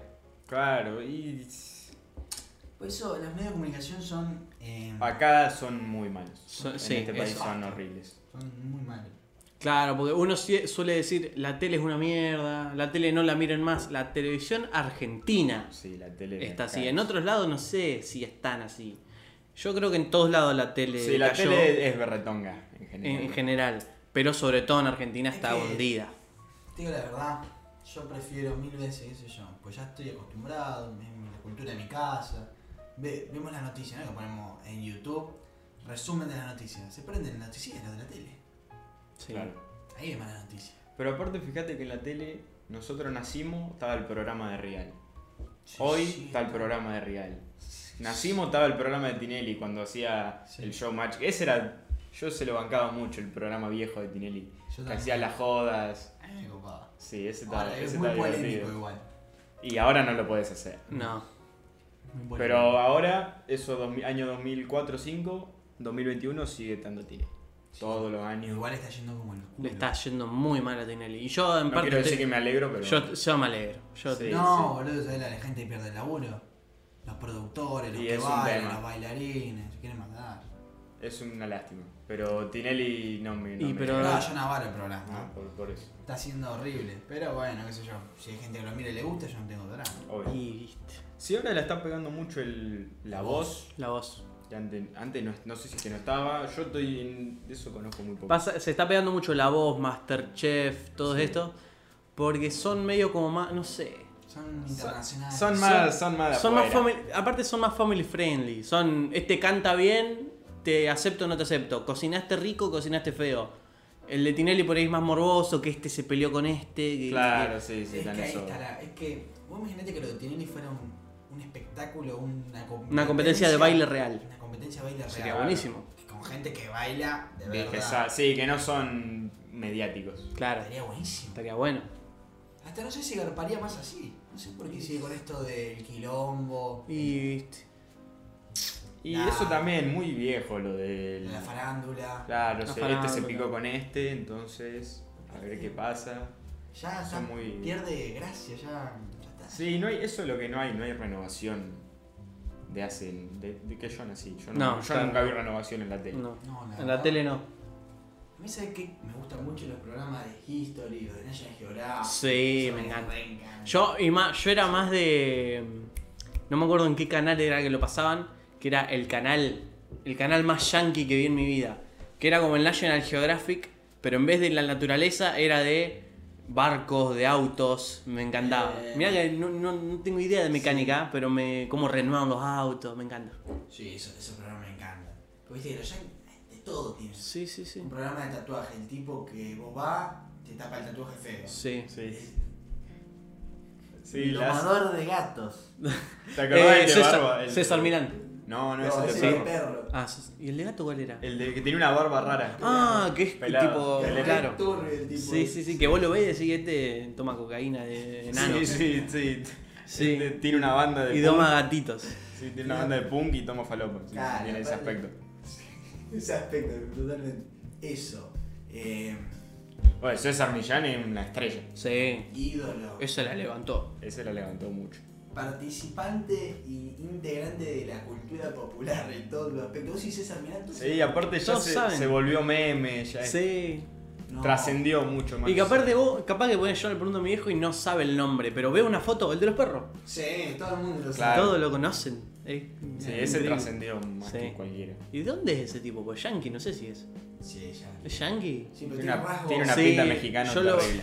Claro, y Por eso los medios de comunicación son, eh, acá son muy malos. En sí, este país eso. son horribles. son muy malos. Claro, porque uno suele decir, la tele es una mierda, la tele no la miren más. La televisión argentina Sí, la tele. está así. En otros lados no sé si están así. Yo creo que en todos lados la tele Sí, la cayó tele es berretonga en general. en, en general. Pero sobre todo en Argentina está Es que- hundida. Te digo la verdad, Yo prefiero mil veces, qué sé yo, pues ya estoy acostumbrado, la cultura de mi casa. Ve- vemos las noticias, ¿no? Que ponemos en YouTube, resumen de las noticias. Se prenden las noticias de la tele. Sí. Claro. Ahí vemos las noticias. Pero aparte, fíjate que en la tele, nosotros nacimos, estaba el programa de Real. Sí, Hoy sí, está el programa de Real. Nacimos, estaba el programa de Tinelli cuando hacía Sí. el show match. Ese era. Yo se lo bancaba mucho, el programa viejo de Tinelli. Yo Que hacía las jodas. A mí me copaba. Sí, ese estaba, Ahora, es ese muy polémico divertido. igual. Y ahora no lo podés hacer. No. Muy polémico. Pero ahora, eso, dos- año 2004-2005, 2021 sigue estando Tinelli. Todos los años. Igual está yendo como el culo. Le está yendo muy mal a Tinelli. Y yo, en No parte. quiero decir estoy- que me alegro, pero. yo, yo me alegro. Yo Sí. No, boludo, ¿sabes? La gente pierde el laburo. Los productores, los Y que bailan, los bailarines, se quieren matar. Es una lástima. Pero Tinelli no me. No Y me- pero- No, yo no el programa. No, por, por eso. Está siendo horrible. Pero bueno, qué sé yo. Si hay gente que lo mira y le gusta, yo no tengo drama. Obvio. Y viste. Si ahora le está pegando mucho el, la voz, La voz. antes, antes no, no sé si es que no estaba, yo estoy en, de eso conozco muy poco. Pasa- se está pegando mucho la voz, Masterchef, todo Sí. esto. Porque son medio como más. No sé. Son internacionales. Son más, son más Son más family- aparte son más family friendly. Son, este canta bien, te acepto o no te acepto. Cocinaste rico, cocinaste feo. El de Tinelli por ahí es más morboso, que este se peleó con este. que- Claro, sí, sí, es que eso. la- Es que, vos imaginate que lo de Tinelli fuera un, un espectáculo, una competencia. Una competencia de baile real. Una competencia de baile real. Sería buenísimo. Con gente que baila de que verdad. sa- sí, que no son mediáticos. Claro, Estaría buenísimo. estaría bueno. Hasta no sé si garparía más así. No sé por qué sigue con esto del quilombo, Y viste. Y Nah. eso también, muy viejo lo de del... la farándula. Claro, este se picó con este, entonces a ver qué pasa. Ya, ya muy- pierde gracia, ya, ya está. Sí, no hay, eso es lo que no hay, no hay renovación de hace, de, de que yo nací. Yo, no, No, yo nunca vi renovación en la tele. No. No, En la tele no. A mí, ¿sabes qué? Me gustan mucho los programas de History, los de National Geographic. Sí, Eso me encanta. Yo, y más, yo era más de. No me acuerdo en qué canal era que lo pasaban, que era el canal, el canal más yankee que vi en mi vida. Que era como el National Geographic, pero en vez de la naturaleza era de barcos, de autos, me encantaba. Eh. Mirá que no, no- no tengo idea de mecánica, pero me cómo renuevan los autos, me encanta. Sí, eso- esos programas me encantan. Porque viste que los yankees todo tienen. Sí, sí, sí. Un programa de tatuaje, el tipo que vos vas, te tapa el tatuaje feo. Sí. Sí, Es sí las- Domador de gatos. (laughs) ¿Te acordás Eh, del de César, barba? El- César Milán. No, no, No, ese ese es el el perro. Ah, ¿y el de gato cuál era? El de que tiene una barba rara. Ah, que es Pelado. tipo. Claro. El tipo Sí, sí, sí, que vos lo ves y decís que este toma cocaína de enano. Sí, sí, sí. Sí. Este Tiene una banda de Y punk. toma gatitos. Sí, tiene una banda de punk y toma falopa. Sí, Claro, tiene ese aspecto. Ese aspecto, totalmente. Eso. Eh, Bueno, César Millán es una estrella. Sí, ídolo. eso la levantó. Ese la levantó mucho. Participante y integrante de la cultura popular en todos los aspectos. Vos sí, César Milán, tú Sí, aparte ya se, saben. se volvió meme, ya es- Sí. No. trascendió mucho más. Y que aparte vos, capaz que pones yo le pregunto a mi viejo y no sabe el nombre, pero ve una foto, el de los perros. Sí, todo el mundo lo Claro. sabe. Todos lo conocen. Es Sí, ese trascendió más Sí. que cualquiera. ¿Y de dónde es ese tipo? Pues yankee, no sé si es. Sí, ya. ¿Es yankee? Sí, pero Tiene tiene una, rasgos. tiene una Sí, pinta mexicana yo lo- terrible.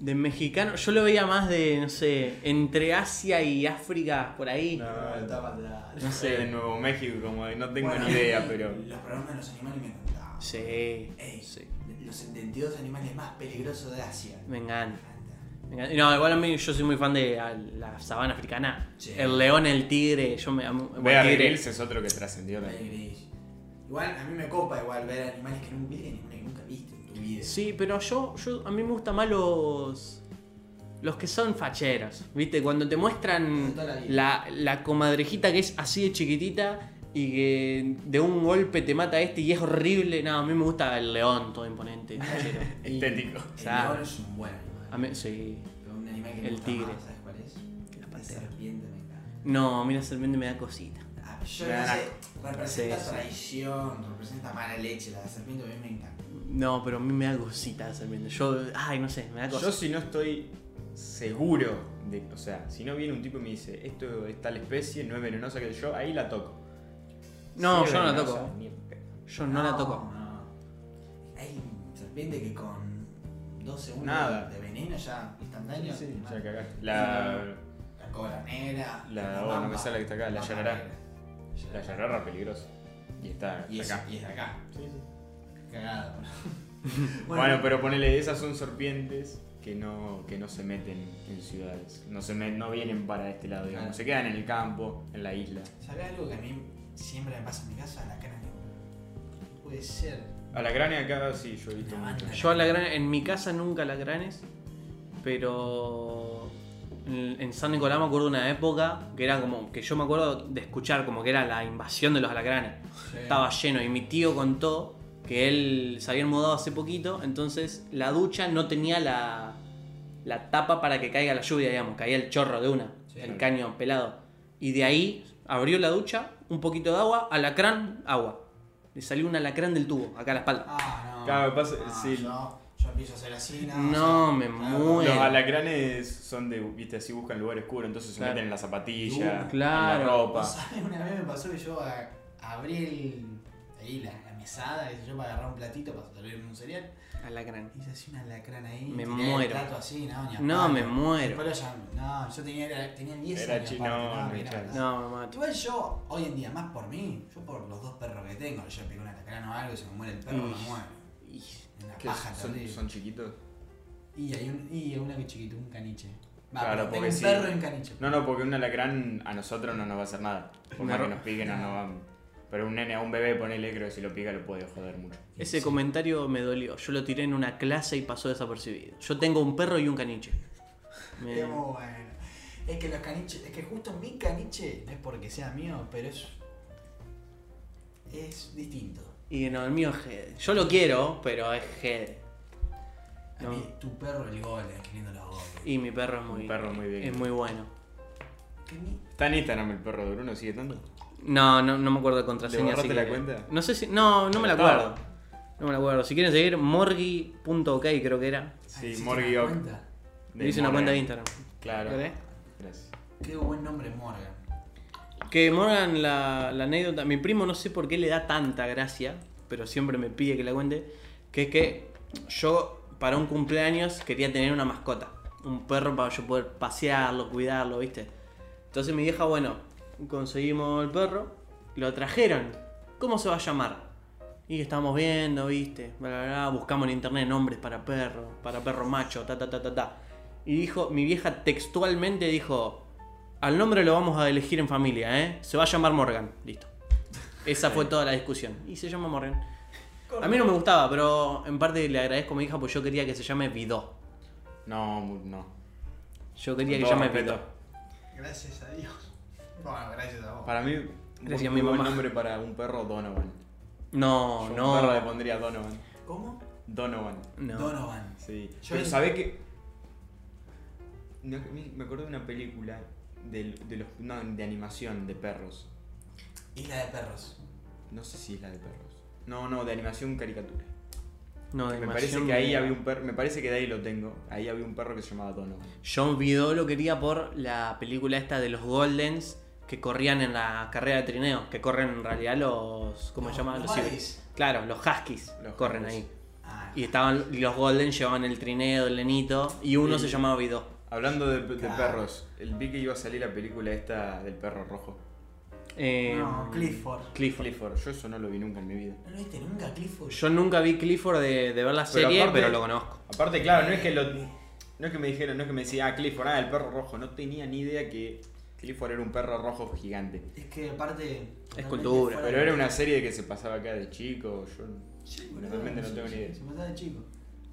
De mexicano, yo lo veía más de, no sé, entre Asia y África, por ahí. No, No. No sé, de Nuevo México, como de- no tengo Bueno, ni idea, pero. Los programas de los animales me encantaban. Sí, Ey, sí. Los 72 animales más peligrosos de Asia. Me encanta. encanta. me encanta. No, igual a mí yo soy muy fan de la sabana africana. Sí. El león, el tigre, yo me amo. tigre. Es otro que trascendió también. Igual, a mí me copa igual ver animales que, nunca- que nunca viste en tu vida. Sí, pero yo, yo a mí me gustan más los los que son facheros, ¿viste? Cuando te muestran la la, la comadrejita que es así de chiquitita y que de un golpe te mata este y es horrible. No, a mí me gusta el león todo imponente, (laughs) Estético. El león es un buen animal. A mí, sí. Pero un animal que me El gusta tigre. más, ¿sabes cuál es? La La pantera. serpiente me encanta. No, mira, serpiente me da cosita. Ah, yo no sé, representa Sí, sí. traición, representa mala leche, la serpiente a mí me encanta. No, pero a mí me da cosita la serpiente. Yo, ay, no sé, me da Yo cosita. si no estoy seguro de, o sea, si no viene un tipo y me dice, esto es tal especie, no es venenosa que yo, ahí la toco. No, yo no la toco. Yo no, la toco. no. Hay serpiente que con dos segundos Nada. de veneno ya instantáneo. Sí, Mal. ya cagaste. La, La cobra negra. La- oh, no me sale la que está acá, la negra. la yararra peligrosa. Y está Y es, acá. y es de acá. Cagada. (laughs) Bueno, pero ponele, esas son serpientes que no, que no se meten en ciudades. No, se met- no vienen para este lado, digamos. Claro. Se quedan en el campo, en la isla. ¿Sabes algo que a mí siempre me pasa en mi casa? La cara no puede ser. A la acá sí, yo he visto La mucho. banda. Yo a la gran, en mi casa nunca la granes, pero en, en San Nicolás me acuerdo de una época que era como que yo me acuerdo de escuchar como que era la invasión de los alacranes. Estaba lleno y mi tío contó que él se habían mudado hace poquito, entonces la ducha no tenía la, la tapa para que caiga la lluvia, digamos, caía el chorro de una, Sí. el caño pelado. Y de ahí abrió la ducha, un poquito de agua, alacrán, agua. Le salió un alacrán del tubo, acá a la espalda. Ah, no. Claro, me pasa- Ah, sí. Yo, yo empiezo a hacer así, no. No, o sea, me claro, muero. Los alacranes son de, viste, así buscan lugares oscuros, entonces se meten en la zapatilla, Uh, claro. en la ropa. ¿Vos sabés? Una vez me pasó que yo abrí el, ahí la, la mesada, qué sé yo, para agarrar un platito para servirme un cereal. Alacrán. Hice así una lacrán ahí. Me muero. así, no, me muero. Llamé. No, yo tenía, era- tenía 10 Era años. chino, aparte, no, mira, claro. No, me mato. Igual yo, hoy en día, más por mí, yo por los dos perros que tengo, yo pegué una lacrán o algo y se me muere el perro, Y- me muero. Y- Una ¿Qué paja son, terrible. son chiquitos? Y hay un, y una que chiquito, un caniche. Va, Claro, porque un sí. perro y un caniche. No, no, porque un alacrán a nosotros no nos va a hacer nada. Por más que nos piquen, no nos van. Pero un nene a un bebé, ponele, creo que si lo pica lo puede joder mucho. Ese Sí. comentario me dolió. Yo lo tiré en una clase y pasó desapercibido. Yo tengo un perro y un caniche. Me- Es muy bueno. Es que los caniches, es que justo mi caniche, no es porque sea mío, pero es. es distinto. Y no, el mío es Gede. Yo lo quiero, pero es Gede. A No. mí, tu perro, el golden, qué lindo los golden. Y mi perro es muy, perro muy bien. es muy bueno. Está en Instagram el perro de Bruno, ¿sigue tanto? No, no, no me acuerdo de ¿Le contraseña. borraste así la que- cuenta? No sé si. No, no me la acuerdo. No me acuerdo. Si quieren seguir, morgi.ok creo que era. Sí, ¿hiciste Morgy una Oak. cuenta? Le hice una cuenta de Instagram. Claro. Gracias. Qué buen nombre, Morgan. Que Morgan, la, la anécdota, mi primo no sé por qué le da tanta gracia, pero siempre me pide que la cuente, que es que yo para un cumpleaños quería tener una mascota, un perro para yo poder pasearlo, cuidarlo, ¿viste? Entonces mi vieja, bueno, conseguimos el perro, lo trajeron, ¿cómo se va a llamar? Y estábamos viendo, ¿viste? Bla, bla, bla, buscamos en internet nombres para perro, para perro macho, ta, ta, ta, ta, ta. Y dijo, mi vieja textualmente dijo, al nombre lo vamos a elegir en familia, ¿eh? Se va a llamar Morgan. Listo. Esa fue toda la discusión. Y se llama Morgan. A mí no me gustaba, pero en parte le agradezco a mi hija porque yo quería que se llame Vidó. No, no. Yo quería Con que todo llame. Vidó. Gracias a Dios. Bueno, gracias a vos. Para mí, Gracias, muy, mi muy buen mamá. nombre para un perro, Donovan. No, Yo a un perro le no. pondría Donovan. ¿Cómo? Donovan. No. Donovan. Sí. Yo Pero el- ¿sabés que no, me- me acuerdo de una película de, de los, no, de animación de perros. Isla de perros. No sé si es la de perros. No, no, de animación caricatura. No, de me parece animación que ahí había un perro, me parece que de ahí lo tengo. Ahí había un perro que se llamaba Donovan. Yo Vidó lo quería por la película esta de los Goldens que corrían en la carrera de trineo. Que corren en realidad los. ¿Cómo se llama? Los Los. Claro, los Huskies Los corren Huskies. ahí. Ah, Y estaban y los Golden llevaban el trineo, el lenito, y uno Sí. se llamaba Vidó. Hablando de, de Claro. perros, el vi que iba a salir la película esta del perro rojo. Eh, No, Clifford. Clifford. Clifford, yo eso no lo vi nunca en mi vida. ¿No lo viste nunca, Clifford? Yo nunca vi Clifford de, de ver la Pero serie, aparte- pero lo conozco. Aparte, claro, no es que lo. No es que me dijeron, no es que me decía, ah, Clifford, ah, el perro rojo. No tenía ni idea que Clifford era un perro rojo gigante. Es que aparte. realmente cultura, Pero era una serie que se pasaba acá de chico. Yo Sí, realmente no tengo ni idea. Se pasaba de chico.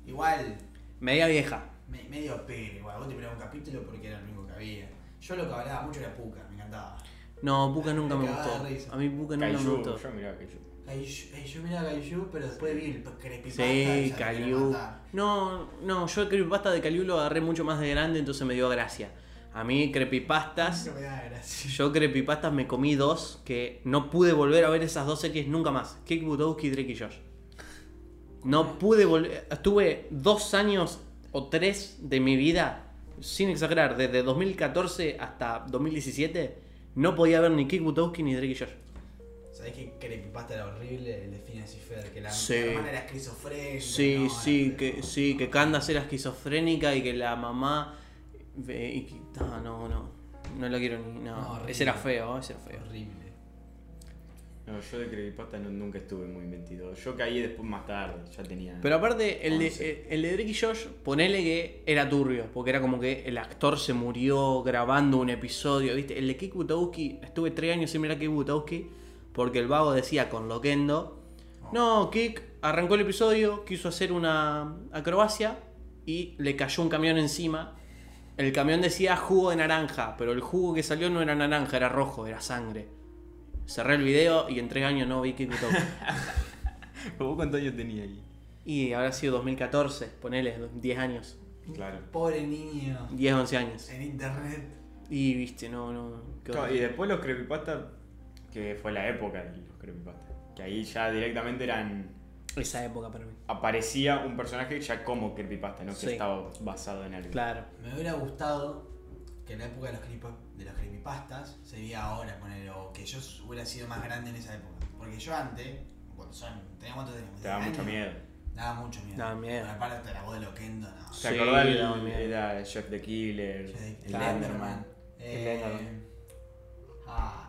Igual, Media vieja. me- medio pere, igual. Vos te mirabas un capítulo porque era el único que había. Yo lo que hablaba mucho era Puka, me encantaba. No, Puka nunca me Me gustó. A mí Puka nunca me Kaiju, gustó. yo miraba Kaiju. Kaiju- eh, yo miraba Kaiju, pero después vi el creepypasta. Sí, matar. No, no, yo el creepypasta de Caliu lo agarré mucho más de grande, entonces me dio gracia. A mí creepypastas, No me da gracia. yo creepypastas me comí dos que no pude volver a ver esas dos series nunca más. Kick Butowski, Drake y Josh. No pude volver. Estuve dos años o tres de mi vida, sin exagerar, desde 2014 hasta 2017, no podía ver ni Kick Butowski ni Drake y Josh. ¿Sabés que Creepypasta era horrible? El de Phineas y Fer, que la, Sí. la hermana era esquizofrénica. Sí, ¿no? sí, Era- que, sí, que Candace era esquizofrénica y que la mamá. Ve- y que- no, no, no. No lo quiero ni. No, ese era feo, ese era feo. Horrible. No, yo de Creepypasta no- nunca estuve muy metido. Yo caí después más tarde, ya tenía. Pero aparte, el de, Once. el de Drake y Josh, ponele que era turbio, porque era como que el actor se murió grabando un episodio, ¿viste? El de Kik Butowski, estuve tres años sin mirar a Kik Butowski, porque el vago decía con Loquendo, no, Kik arrancó el episodio, quiso hacer una acrobacia y le cayó un camión encima. El camión decía jugo de naranja, pero el jugo que salió no era naranja, era rojo, era sangre. Cerré el video y en tres años no vi Kik Butowski. ¿Vos cuántos años tenías ahí? Y habrá sido 2014, ponele, 10 años. Claro. Pobre niño. 10, 11 años. En internet. Y viste, no, no. horror. y después los Creepypasta, que fue la época de los Creepypasta. Que ahí ya directamente eran. Esa época para mí. Aparecía un personaje ya como Creepypasta, no que estaba basado en algo. Claro. Me hubiera gustado que en la época de los, creepy- de los creepypastas se viera ahora, poner, o que yo hubiera sido más grande en esa época. Porque yo antes, cuando son, tenía cuánto teníamos, Te daba 10 mucho miedo. Daba mucho miedo. Daba miedo. Aparte la voz de Loquendo, no. ¿Te Sí, acordás? el- daba miedo. Era Jeff the Killer. El Claro. Enderman. Eh, Enderman. ah,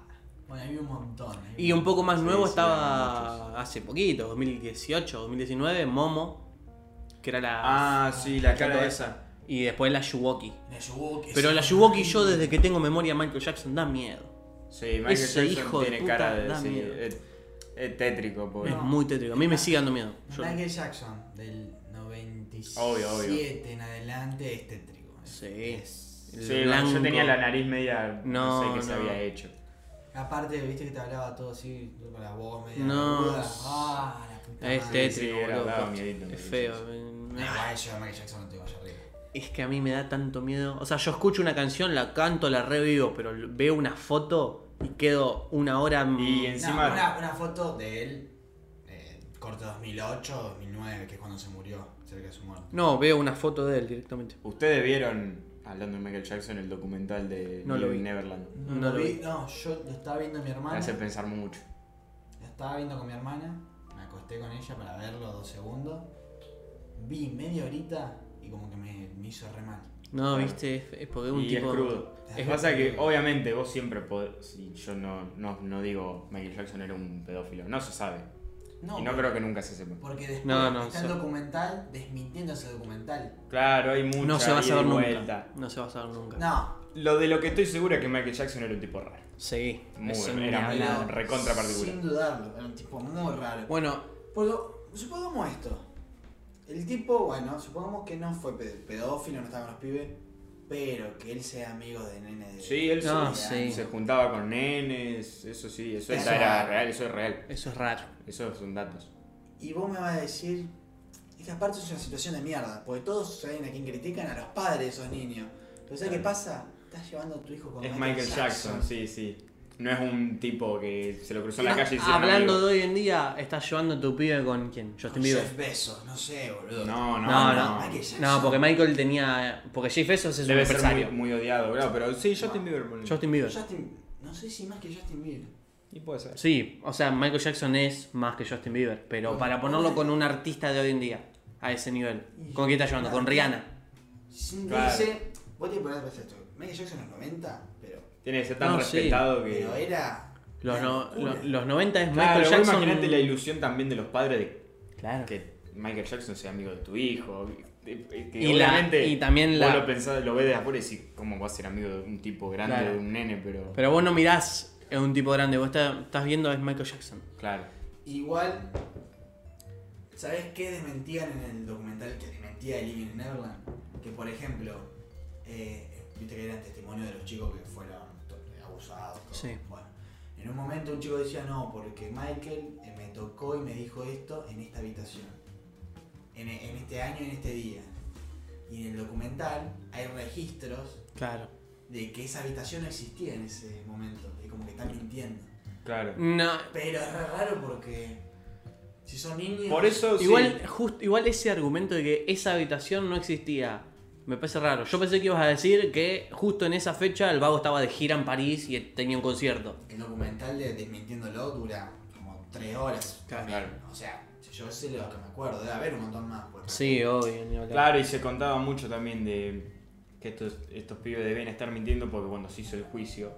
bueno, había un montón. había Y un poco más nuevo estaba hace poquito, 2018, 2019, Momo, que era la. Ah, sí, la cara esa. Y después la Yuwoki. La Yuwoki, Pero la Yuwoki, yo desde que tengo memoria, Michael Jackson da miedo. Sí, Michael Ese Jackson hijo de tiene puta cara de. da sí, miedo. es, es tétrico, pobre. Es muy tétrico. A mí me sigue dando miedo. Yo- Michael Jackson, del 97 Obvio, obvio. en adelante, es tétrico. Sí. es- Sí, blanco. yo tenía la nariz media. No, No, sé qué se había hecho. Aparte, viste que te hablaba todo así, con la voz media. No. aguda. Ah, la puta Es madre. Sí, tétrico, era- boludo. daba miedito, Es feo. Me- No, igual yo a Michael Jackson no te vaya arriba. Es que a mí me da tanto miedo. O sea, yo escucho una canción, la canto, la revivo, pero veo una foto y quedo una hora. Y Encima- No, una, una foto de él, eh, corte 2008, 2009, que es cuando se murió, cerca de su muerte. No, veo una foto de él directamente. Ustedes vieron, hablando de Michael Jackson, el documental de No lo Living vi. Neverland. No lo lo vi, vi. no, yo lo estaba viendo con mi Me hermana. hace pensar mucho. Lo estaba viendo con mi hermana, me acosté con ella para verlo dos segundos. Vi media horita y como que me, me hizo re mal. No, viste, es, es porque un y tipo. es crudo. Es Pasa que, obviamente, vos siempre podés. si yo no, no, no digo Michael Jackson era un pedófilo, no se sabe. No, y no creo que nunca se sepa. Porque después No, no, está el documental desmintiendo ese documental. Claro, hay mucha No se va a ida y saber nunca. vuelta. No se va a saber nunca. No, Lo de lo que estoy seguro es que Michael Jackson era un tipo raro. Sí, Muy, era muy recontra particular. Sin dudarlo, era un tipo muy raro. Bueno, Porque, supongamos esto. El tipo, bueno, supongamos que no fue ped- pedófilo, no estaba con los pibes, pero que él sea amigo de nene de... Sí, él No, se, sí. se juntaba con nenes, eso sí, eso, Eso era es- real, eso es real. eso es raro. Esos son datos. Y vos me vas a decir, es que aparte es una situación de mierda, porque todos saben a quien critican, a los padres de esos niños. Pero ¿sabes qué pasa? Estás llevando a tu hijo con Es Michael Jackson, sí, sí. No es un tipo que se lo cruzó en la calle y hicieron hablando de hoy en día, estás llevando a tu pibe con quién? Justin Bieber. Jeff Bezos, no sé, boludo. No, no, No, no. no. No, porque Michael tenía. Porque Jeff Bezos es un Debe ser muy, empresario. muy odiado, claro, pero sí, Justin Bieber. ponele. Justin Bieber. Justin, no sé si más que Justin Bieber. Y puede ser. Sí, o sea, Michael Jackson es más que Justin Bieber, pero para ponerlo con un artista de hoy en día, a ese nivel. ¿Con quién estás llevando? Con Rihanna. Sin Claro. dice, vos te poner a pensar esto. Michael Jackson en los 90, pero, Tiene que ser tan No, sí. respetado que. pero era... Los, no- locura. lo- los 90 es Claro, Michael vos Jackson. imagínate la ilusión también de los padres de Claro. que Michael Jackson sea amigo de tu hijo. Que Y la- y también vos la- lo pensás, lo ves de afuera y decís, ¿cómo va a ser amigo de un tipo grande, Claro. de un nene? Pero. Pero vos no mirás a un tipo grande, vos estás, estás viendo es Michael Jackson. Claro. Igual, ¿sabes qué desmentían en el documental que desmentía de Living in Neverland? Que por ejemplo, eh, viste que eran testimonios de los chicos que fueron todo. Sí. Bueno, en un momento un chico decía, no, porque Michael eh, me tocó y me dijo esto en esta habitación. En, en este año, en este día. Y en el documental hay registros Claro. de que esa habitación no existía en ese momento. Y como que están mintiendo. Claro. No, Pero es raro porque si son niños. Por eso. sí. igual, just- igual ese argumento de que esa habitación no existía Me parece raro. Yo pensé que ibas a decir que justo en esa fecha el vago estaba de gira en París y tenía un concierto. El documental de Desmintiéndolo dura como tres horas. Claro. también. O sea, si yo sé lo que me acuerdo, debe haber un montón más. pues. Sí, obvio. Claro, y se contaba mucho también de que estos, estos pibes deben estar mintiendo porque cuando se hizo el juicio,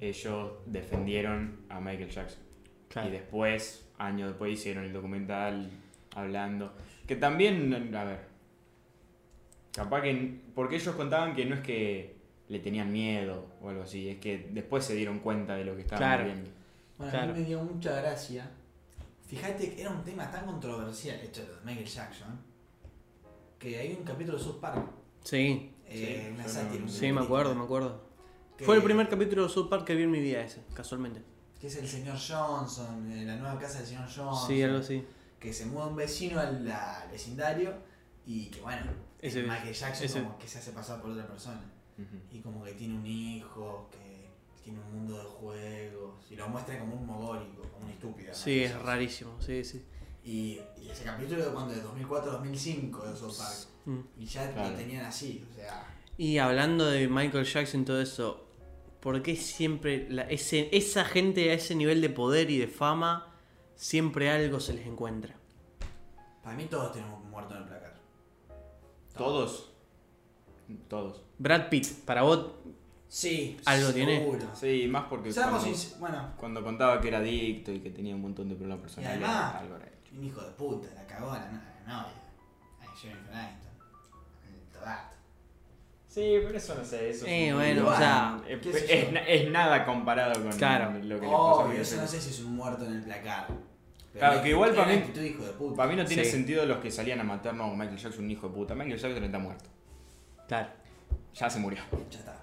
ellos defendieron a Michael Jackson. Claro. Y después, años después, hicieron el documental hablando. Que también, a ver, capaz que. Porque ellos contaban que no es que le tenían miedo o algo así, es que después se dieron cuenta de lo que estaban Claro. viendo. Bueno, a Claro. mí me dio mucha gracia. Fíjate que era un tema tan controversial, hecho de Michael Jackson, que hay un capítulo de South Park. Sí, eh, Sí, una sátira. sí, me acuerdo, me acuerdo. que- Fue el primer capítulo de South Park que vi en mi vida ese, casualmente. Que es el señor Johnson, eh, la nueva casa del señor Johnson. Sí, algo así. Que se muda un vecino al, al vecindario y que, bueno, Ese- Michael Jackson ese- como que se hace pasar por otra persona. Y como que tiene un hijo, que tiene un mundo de juegos. Y lo muestra como un mogólico, como un estúpido. Sí, Michael es Jackson. rarísimo, sí, sí. Y, y ese capítulo de cuando de 2004-2005 de South Park. Mm. Y ya Claro. lo tenían así, o sea. Y hablando de Michael Jackson y todo eso, ¿por qué siempre la- ese, esa gente a ese nivel de poder y de fama, siempre algo se les encuentra? Para mí todos tenemos un muerto en el placar. ¿Todos? Todos. Brad Pitt, para vos, Sí, ¿Algo tiene? seguro. Sí, más porque cuando, bueno, cuando contaba que era adicto y que tenía un montón de problemas personales, además- algo era hecho. un hijo de puta, la cagó a la, no- la novia. Ay, Jennifer Aniston. El. Sí, pero eso no sé, eso Eh, es un- bueno, o es- sea, nada comparado con Claro. lo que le pasó a Obvio, eso no sé si es un muerto en el placar. Claro, que igual para mí- hijo de puta. Para mí no tiene Sí. sentido los que salían a matar, no, Michael Jackson un hijo de puta. Michael Jackson está muerto. claro. Ya se murió. Ya está.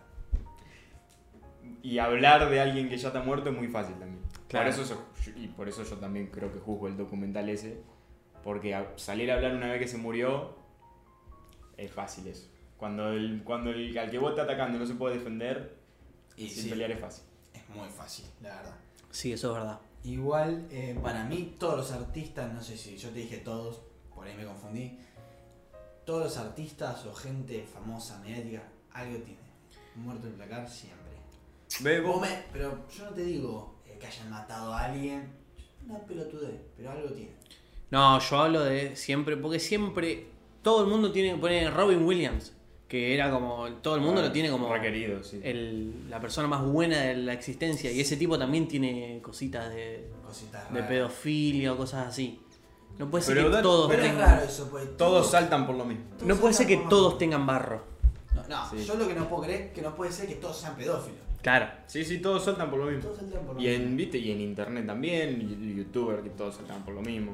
Y hablar de alguien que ya está muerto es muy fácil también. Claro. Por eso yo- y por eso yo también creo que juzgo el documental ese. Porque a- salir a hablar una vez que se murió es fácil eso. Cuando, el, cuando el, al que vos está atacando no se puede defender, Y sin sí, pelear es fácil. es muy fácil, la verdad. Sí, eso es verdad. Igual, eh, para mí, todos los artistas, no sé si yo te dije todos, por ahí me confundí. Todos los artistas o gente famosa, mediática, algo tiene. Muerto en placar siempre. Me- pero yo no te digo eh, que hayan matado a alguien. Una pelotudez, pero algo tiene. No, yo hablo de siempre, porque siempre todo el mundo tiene que poner Robin Williams, que era como, todo el mundo lo tiene como requerido, sí. el- la persona más buena de la existencia, y ese tipo también tiene cositas de, Cositas de pedofilia o cosas así. No puede ser Pero que da- todos Pero es tengan, raro eso, pues. Todos saltan por lo mismo. no puede ser que todos tengan barro. No, no, Sí. yo lo que no puedo creer es que no puede ser que todos sean pedófilos. Claro. Sí, sí, todos saltan por lo mismo. Todos saltan por lo Y en. ¿viste? y en internet también, y- y youtuber que todos saltan por lo mismo.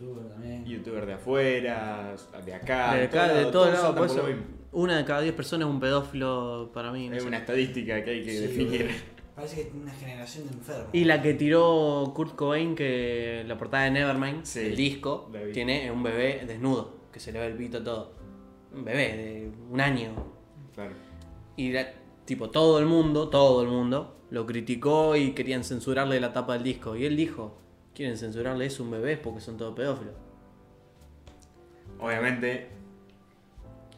También. Youtuber de afuera, de acá, de acá, de todos lados, lo mismo. una de cada diez personas es un pedófilo para mí. no Es sé. una estadística que hay que Sí, definir. Parece que es una generación de enfermos. Y la que tiró Kurt Cobain, que la portada de Nevermind, Sí, el disco, tiene un bebé desnudo, que se le ve el pito todo. Un bebé de un año. Claro. Y la- tipo todo el mundo, todo el mundo, lo criticó y querían censurarle la tapa del disco. Y él dijo, quieren censurarle eso a un bebé porque son todos pedófilos. Obviamente,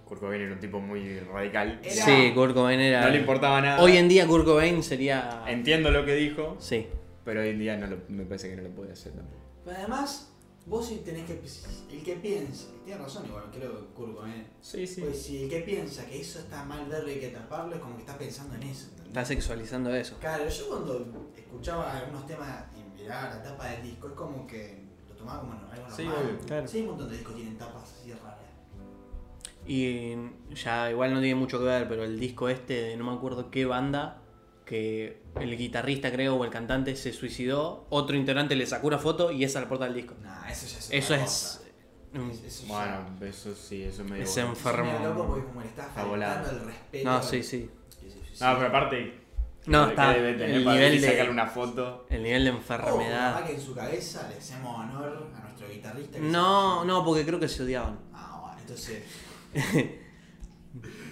Kurt Cobain era un tipo muy radical. Era- Sí, Kurt Cobain era... No le importaba nada. Hoy en día Kurt Cobain sería... Entiendo lo que dijo, Sí. pero hoy en día no lo- me parece que no lo puede hacer tampoco. Pero además, vos sí tenés que. El que piensa. Tiene razón, igual, creo que Kurt Cobain. Sí, sí. Pues si el que piensa que eso está mal verlo y hay que taparlo, es como que está pensando en eso. ¿entendés? Está sexualizando eso. Claro, yo cuando escuchaba algunos temas la tapa del disco, es como que lo tomaba como algo normal. Sí, claro. Sí, hay un montón de discos que tienen tapas así raras. Y ya igual no tiene mucho que ver, pero el disco este de no me acuerdo qué banda, que el guitarrista creo o el cantante se suicidó, otro integrante le sacó una foto y esa la porta del disco. Nah, eso ya es Eso es... cosa. Es- eso ya- Bueno, eso sí, eso me Es dio enfer- eso es medio enfermo. loco porque como le está Está volado. faltando el respeto. No, sí, sí. No, pero aparte, No, ¿qué está debe tener el para nivel de- sacarle una foto? El nivel de Oh, enfermedad. capaz que en su cabeza le hacemos honor a nuestro guitarrista. No, se- no, porque creo que se odiaban. Ah, bueno, entonces. (laughs)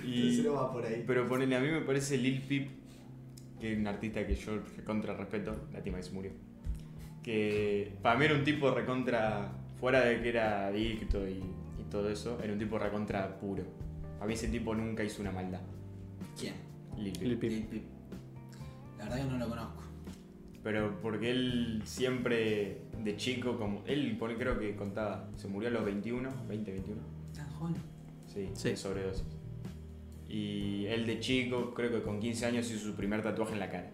Y, entonces no va por ahí. pero ponele, a mí me parece Lil Peep, que es un artista que yo recontra respeto, lástima que se murió. Que para mí era un tipo recontra, fuera de que era adicto y, y todo eso, era un tipo recontra puro. A mí ese tipo nunca hizo una maldad. ¿Quién? Lil Peep. Lil Peep. Lil Peep. La verdad que no lo conozco. Pero porque él siempre de chico, como él pone, creo que contaba, se murió a los 21, 20, 21. ¿Tan joven? Sí, Sí. de sobredosis. Y él de chico, creo que con 15 años hizo su primer tatuaje en la cara.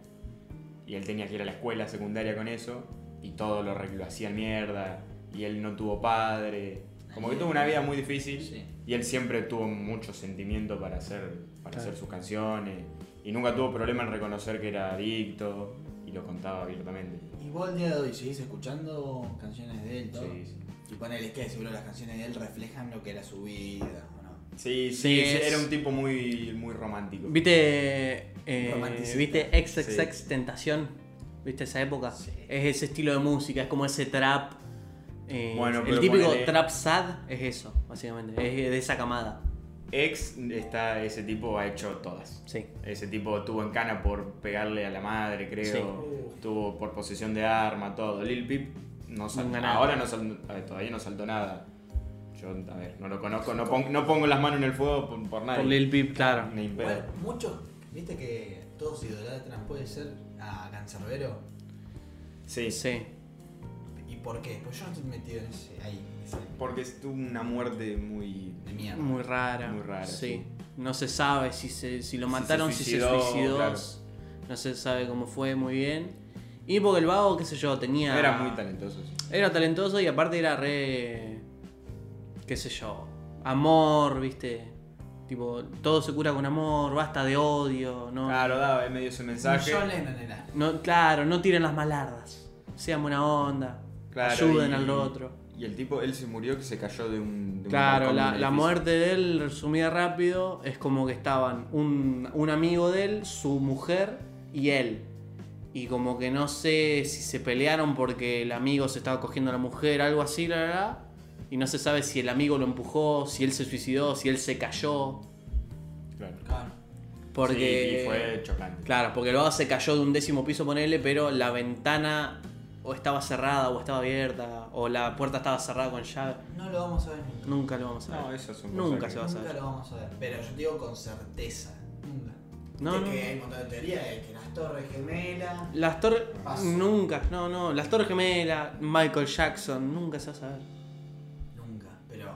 Y él tenía que ir a la escuela secundaria con eso y todo lo, lo hacían mierda. Y él no tuvo padre. Como que tuvo una vida muy difícil. Sí. Y él siempre tuvo mucho sentimiento para hacer, para Claro. hacer sus canciones. Y nunca tuvo problema en reconocer que era adicto. Y lo contaba abiertamente. ¿Y vos el día de hoy seguís escuchando canciones de él? Todo? Sí, sí. Y ponele que seguro las canciones de él reflejan lo que era su vida, ¿o no? Sí, sí, Sí, sí, es- era un tipo muy, muy romántico. ¿Viste, eh. ¿viste XXX Tentación? ¿Viste esa época? Sí. Es ese estilo de música, es como ese trap. eh, Bueno, el típico ponele- trap sad es eso, básicamente. Es de esa camada. Ex está, ese tipo ha hecho todas. Sí. Ese tipo tuvo en cana por pegarle a la madre, creo. Sí. Tuvo por posesión de arma, todo. Lil Peep no sal- Nunca nada. ahora no sal- a ver, todavía no saltó nada. Yo, a ver, no lo conozco, no, pon- no pongo las manos en el fuego por, por nadie. Por Lil Peep, claro. Ni. Igual, muchos, viste que todos idolatran, puede ser, a Cancerbero. Sí, Sí. ¿Y por qué? Pues yo no estoy metido en ese, ahí, en ese porque tuvo una muerte muy... de mierda. Muy rara. Muy rara, Sí. sí. No se sabe si, se, si lo Si se mataron, si se suicidó, claro. No se sabe cómo fue muy bien. Y porque el vago, qué sé yo, tenía. Era muy talentoso, sí. Era talentoso y aparte era re. qué sé yo. Amor, viste. Tipo, todo se cura con amor, basta de odio, ¿no? Claro, daba en medio ese mensaje. John Lennon era. no claro, no tiren las malardas. Sean buena onda. Claro, ayuden y- al otro. Y el tipo, él se murió que se cayó de un... de Claro, la, la muerte de él, resumida rápido, es como que estaban un, un amigo de él, su mujer y él. Y como que no sé si se pelearon porque el amigo se estaba cogiendo a la mujer, algo así, la verdad. Y no se sabe si el amigo lo empujó, si él se suicidó, si él se cayó. Claro. Claro. Porque. Sí, y fue chocante. Claro, porque luego se cayó de un décimo piso, ponele, pero la ventana o estaba cerrada o estaba abierta, o la puerta estaba cerrada con llave. No lo vamos a ver nunca. Nunca lo vamos a ver. No, esas son Nunca se va a Nunca saber. lo vamos a ver. Pero yo digo con certeza. Nunca. No, Viste no. que hay un montón de teorías de que las torres gemelas. Las torres. Paso. Nunca, no, no. Las torres gemelas, Michael Jackson, nunca se va a saber. Nunca. Pero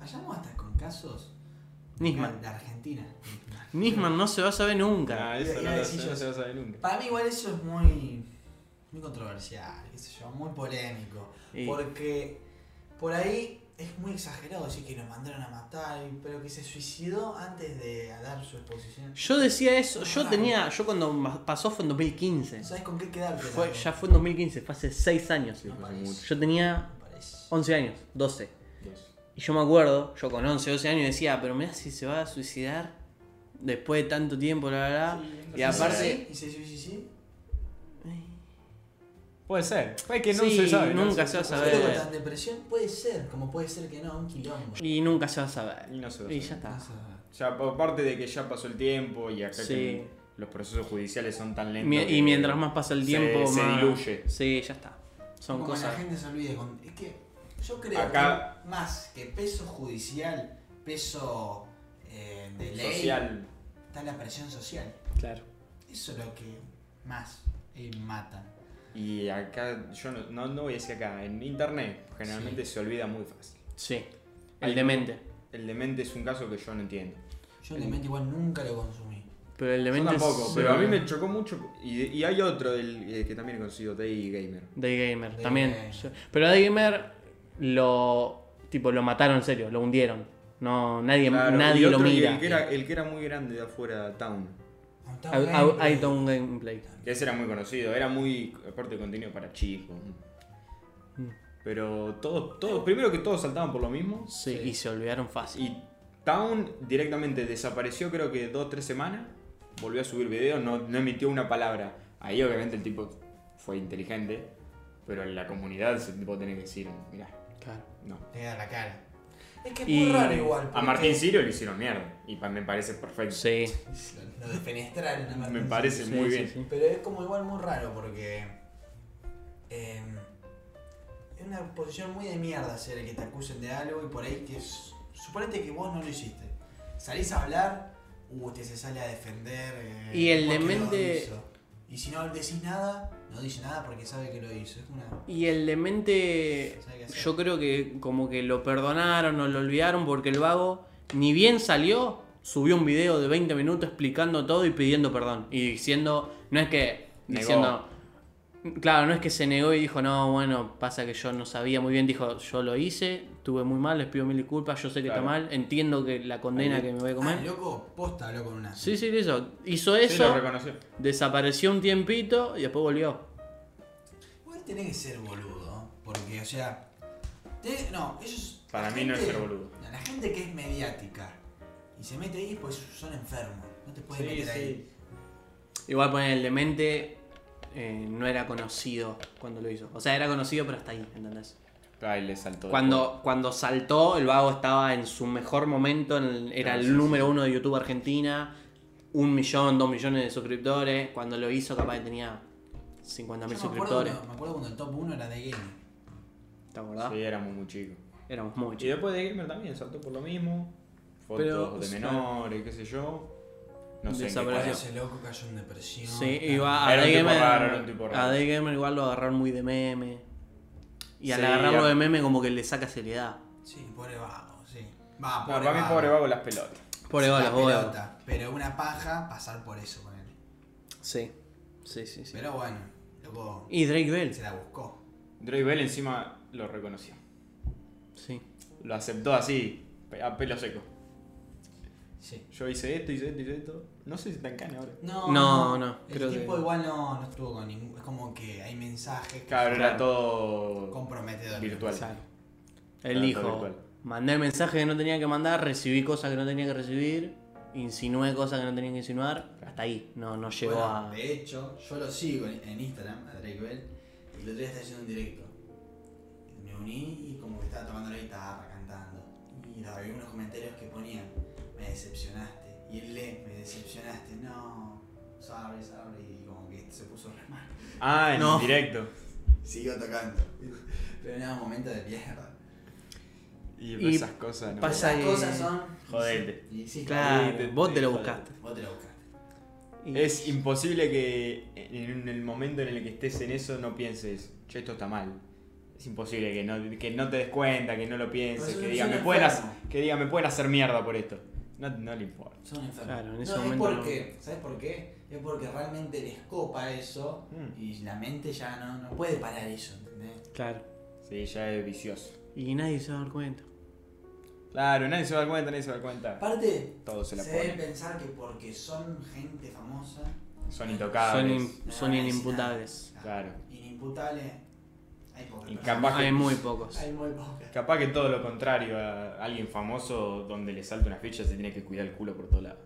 vayamos hasta con casos Nisman. de Argentina. Nisman no se va a saber nunca. Ah, eso Iba- no, iba a lo- decir no yo. se va a saber nunca. Para mí igual eso es muy, muy controversial, qué sé yo, muy polémico. Y- Porque por ahí es muy exagerado decir que lo mandaron a matar, y- pero que se suicidó antes de dar su exposición. Yo decía eso, yo Ah. tenía, yo cuando pasó fue en 2015. ¿Sabes con qué quedarte? Fue, ya fue en 2015, fue hace 6 años. Sí, No. Yo tenía Me parece. 11 años, 12. Dos. Y yo me acuerdo, yo con 11, 12 años decía, pero mira si se va a suicidar después de tanto tiempo, la verdad. y ¿Y aparte... ¿Y se suicidó? Puede ser. Puede que no Sí, se sabe. ¿no? nunca se va a saber. Con depresión puede ser, como puede ser que no, un quilombo. Y nunca se va a saber. Y no se va a Y saber. ya está. No. Ya, aparte de que ya pasó el tiempo y acá Sí. que los procesos judiciales son tan lentos. Mi- y mientras más pasa el se- tiempo, se, más... diluye. Sí, ya está. Son como cosas... la gente se olvide. con- Es que yo creo Acá- que más que peso judicial, peso eh, de ley, Social. está la presión social. Claro. Eso es lo que más eh, mata. Y acá, yo no, no, no voy a decir acá, en internet generalmente se olvida muy fácil. Sí. Hay- El demente. El demente es un caso que yo no entiendo. Yo el mente igual nunca lo consumí. Pero el Yo demente tampoco, es- pero a mí me chocó mucho. Y, y hay otro del, eh, que también he conocido, Day Gamer. Day Gamer, Day también. Gamer. Yo- Pero a Day Gamer lo... Tipo, lo mataron en serio, lo hundieron. No, nadie, Claro, y nadie lo otro, mira. El que, era, el que era muy grande de afuera, Town. Don't gameplay. Que ese era muy conocido, era muy, aparte de contenido para chicos. Mm. Pero todos, todos, primero que todos saltaban por lo mismo. Sí, Sí. y se olvidaron fácil. Y Town directamente desapareció creo que dos o tres semanas. Volvió a subir videos, no, no emitió una palabra. Ahí obviamente el tipo fue inteligente. Pero en la comunidad ese tipo tiene que decir, mirá, Claro. no. Le da la cara. Es que es Y muy raro igual. A Martín Sirio le hicieron mierda. Y pa- me parece perfecto. Sí. Lo defenestraron a Martín Me parece Sirio. muy Sí, bien. sí, sí. Pero es como igual muy raro porque. eh, es una posición muy de mierda ser el que te acusen de algo y por ahí que. es- Suponete que vos no lo hiciste. salís a hablar, uh, usted se sale a defender. eh, Y el ¿por qué lo demente- hizo? Y si no decís nada, no dice nada porque sabe que lo hizo. Es una. Y el demente, yo creo que como que lo perdonaron o lo olvidaron porque el vago, ni bien salió, subió un video de 20 minutos explicando todo y pidiendo perdón. Y diciendo, no es que, Negó. diciendo, claro, no es que se negó y dijo, no, bueno, pasa que yo no sabía muy bien, dijo, yo lo hice, estuve muy mal, les pido mil disculpas, yo sé que Claro. está mal, entiendo que la condena Ahí. que me voy a Ah, comer. el loco posta habló con una. Sí, sí, eso. Hizo Sí, eso, lo reconoció. desapareció un tiempito y después volvió. Igual tenés que ser boludo. Porque, o sea. tenés- no, ellos. Para mí no es ser boludo. La gente que es mediática y se mete ahí, pues son enfermos. No te puedes Sí, meter ahí. Igual poner el demente eh, no era conocido cuando lo hizo. O sea, era conocido pero hasta ahí, ¿entendés? Ahí le saltó. Cuando, cuando saltó, el vago estaba en su mejor momento, en el- era Claro, el sí, número uno de YouTube Argentina, un millón, dos millones de suscriptores. Cuando lo hizo, capaz que tenía 50 mil Yo me acuerdo, suscriptores. cuando, me acuerdo cuando el top 1 era de Game. ¿Te acordás? Sí, éramos muy chicos. Éramos muy Y chicos. después de Gamer también saltó por lo mismo. Fotos Pero, de menores, qué sé yo. No sé. en qué Desapareció. Ese loco cayó en depresión. Sí, iba a raro. A igual lo agarraron muy de meme. Y al Sí, agarrarlo a- de meme, como que le saca seriedad. Sí, pobre vago, sí. Va, No, pobre para mí pobre vago las pelotas. Pobre vago, los huevos. pelota, Pero una paja pasar por eso con él. Sí, sí, sí. sí. Pero bueno, loco Y Drake Bell. se la buscó. Drake Bell encima lo reconoció. Sí. Lo aceptó así, a pelo seco. Sí. Yo hice esto, hice esto, hice esto. No sé si está en cana ahora. No, No, no, El creo tipo que- igual no, no estuvo con ningún. Es como que hay mensajes que Claro, son era todo comprometedores. virtual. Claro, Él dijo, virtual. mandé mensajes que no tenía que mandar, recibí cosas que no tenía que recibir, insinué cosas que no tenía que insinuar, hasta ahí, no, no llegó Bueno, a... De hecho, yo lo sigo en, en Instagram, a Drake Bell, y el otro día está haciendo un directo. Me uní y como que estaba tomando la guitarra, cantando. Y había unos comentarios que ponían, me decepcionaste. Y él lee, me decepcionaste, no, sorry, sorry. Y como que se puso re mal. Ah, en No. directo. Siguió tocando. Pero era un momento de mierda. Y, Y esas cosas no. pasa- Esas que- cosas son. Jodete. Y sí, Claro, te- vos te lo buscaste. Vos te lo buscaste. Es imposible que en el momento en el que estés en eso no pienses, che, esto está mal. Es imposible que no, que no te des cuenta, que no lo pienses, que diga, me pueden, hacer, que diga, me pueden hacer mierda por esto. No, no le importa. Son enfermos. Claro, en ese no, momento es no. porque, ¿sabes por qué? Es porque realmente les copa eso Mm. y la mente ya no, no puede parar eso, ¿entendés? Claro. Sí, ya es vicioso. Y nadie se va a dar cuenta. Claro, nadie se va a dar cuenta, nadie se va a dar cuenta. Aparte, Todo se la se debe pensar que porque son gente famosa, Son Son, intocables. in- son a decir inimputables. Claro. Inimputables, hay pocas Y personas. capaz que- Hay muy pocos. Hay muy pocas. Capaz que todo lo contrario, a alguien famoso donde le salta una ficha se tiene que cuidar el culo por todos lados.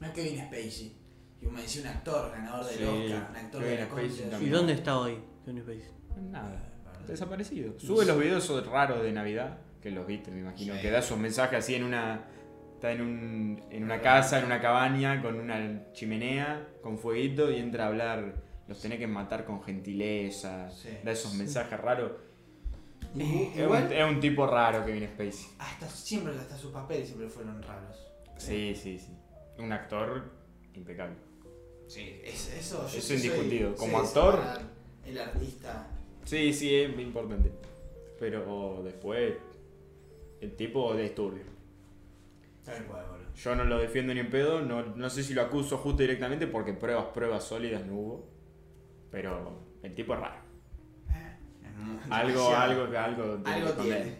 No es Kevin Spacey. Y me decía un actor ganador del Sí, Oscar, un actor Kevin de la Spacey concha. ¿Y dónde está hoy Kevin Spacey? Nada. Desaparecido. Sube los videos raros de Navidad, que los viste, me imagino. Sí. Que da sus mensajes así en una. Está en, un, en una casa, en una cabaña, con una chimenea, con fueguito, y entra a hablar. Los tenés que matar con gentileza. Sí. Da esos mensajes raros. Eh, Es un, igual, es un tipo raro Kevin Spacey. hasta siempre hasta sus papeles siempre fueron raros. Sí, sí, sí. Un actor impecable. Sí, es, eso yo Eso es indiscutido. soy- Como actor- El artista. Sí, sí, es muy importante. Pero después, el tipo de estudio. Tal cual, boludo. Yo no lo defiendo ni en pedo, no, no sé si lo acuso justo directamente porque pruebas, pruebas sólidas no hubo. Pero el tipo es raro. Muy- Algo, algo, algo Algo tiene.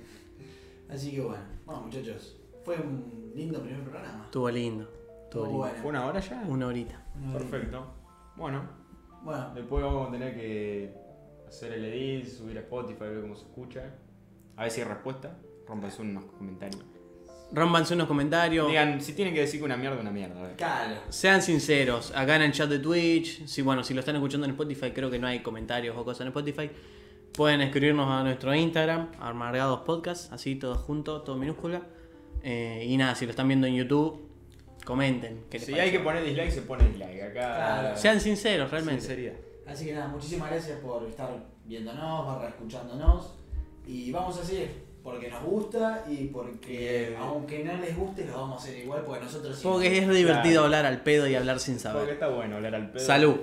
Así que bueno. Bueno, muchachos. Fue un lindo primer programa. Estuvo lindo. Estuvo lindo. bueno. ¿Fue una hora ya? Una horita. Una horita. Perfecto. Bueno, Bueno, después vamos a tener que hacer el edit, subir a Spotify, ver cómo se escucha. A ver si hay respuesta. Rompanse unos comentarios. Rómpanse unos comentarios. Digan, si tienen que decir que una mierda, una mierda. Claro. Sean sinceros, acá en el chat de Twitch, si bueno, si lo están escuchando en Spotify, creo que no hay comentarios o cosas en Spotify. Pueden escribirnos a nuestro Instagram, Amargados Podcast, así todo junto, todo minúscula. Eh, y nada, si lo están viendo en YouTube, comenten. Si hay que poner dislike, se pone dislike. Acá. Claro. Sean sinceros, realmente. Sinceridad. Así que nada, muchísimas gracias por estar viéndonos, barra escuchándonos. Y vamos a seguir Porque nos gusta y porque Bien. aunque no les guste lo vamos a hacer igual porque nosotros sí Porque nos es divertido Claro. hablar al pedo y hablar sin Porque saber. está bueno hablar al pedo. Salud.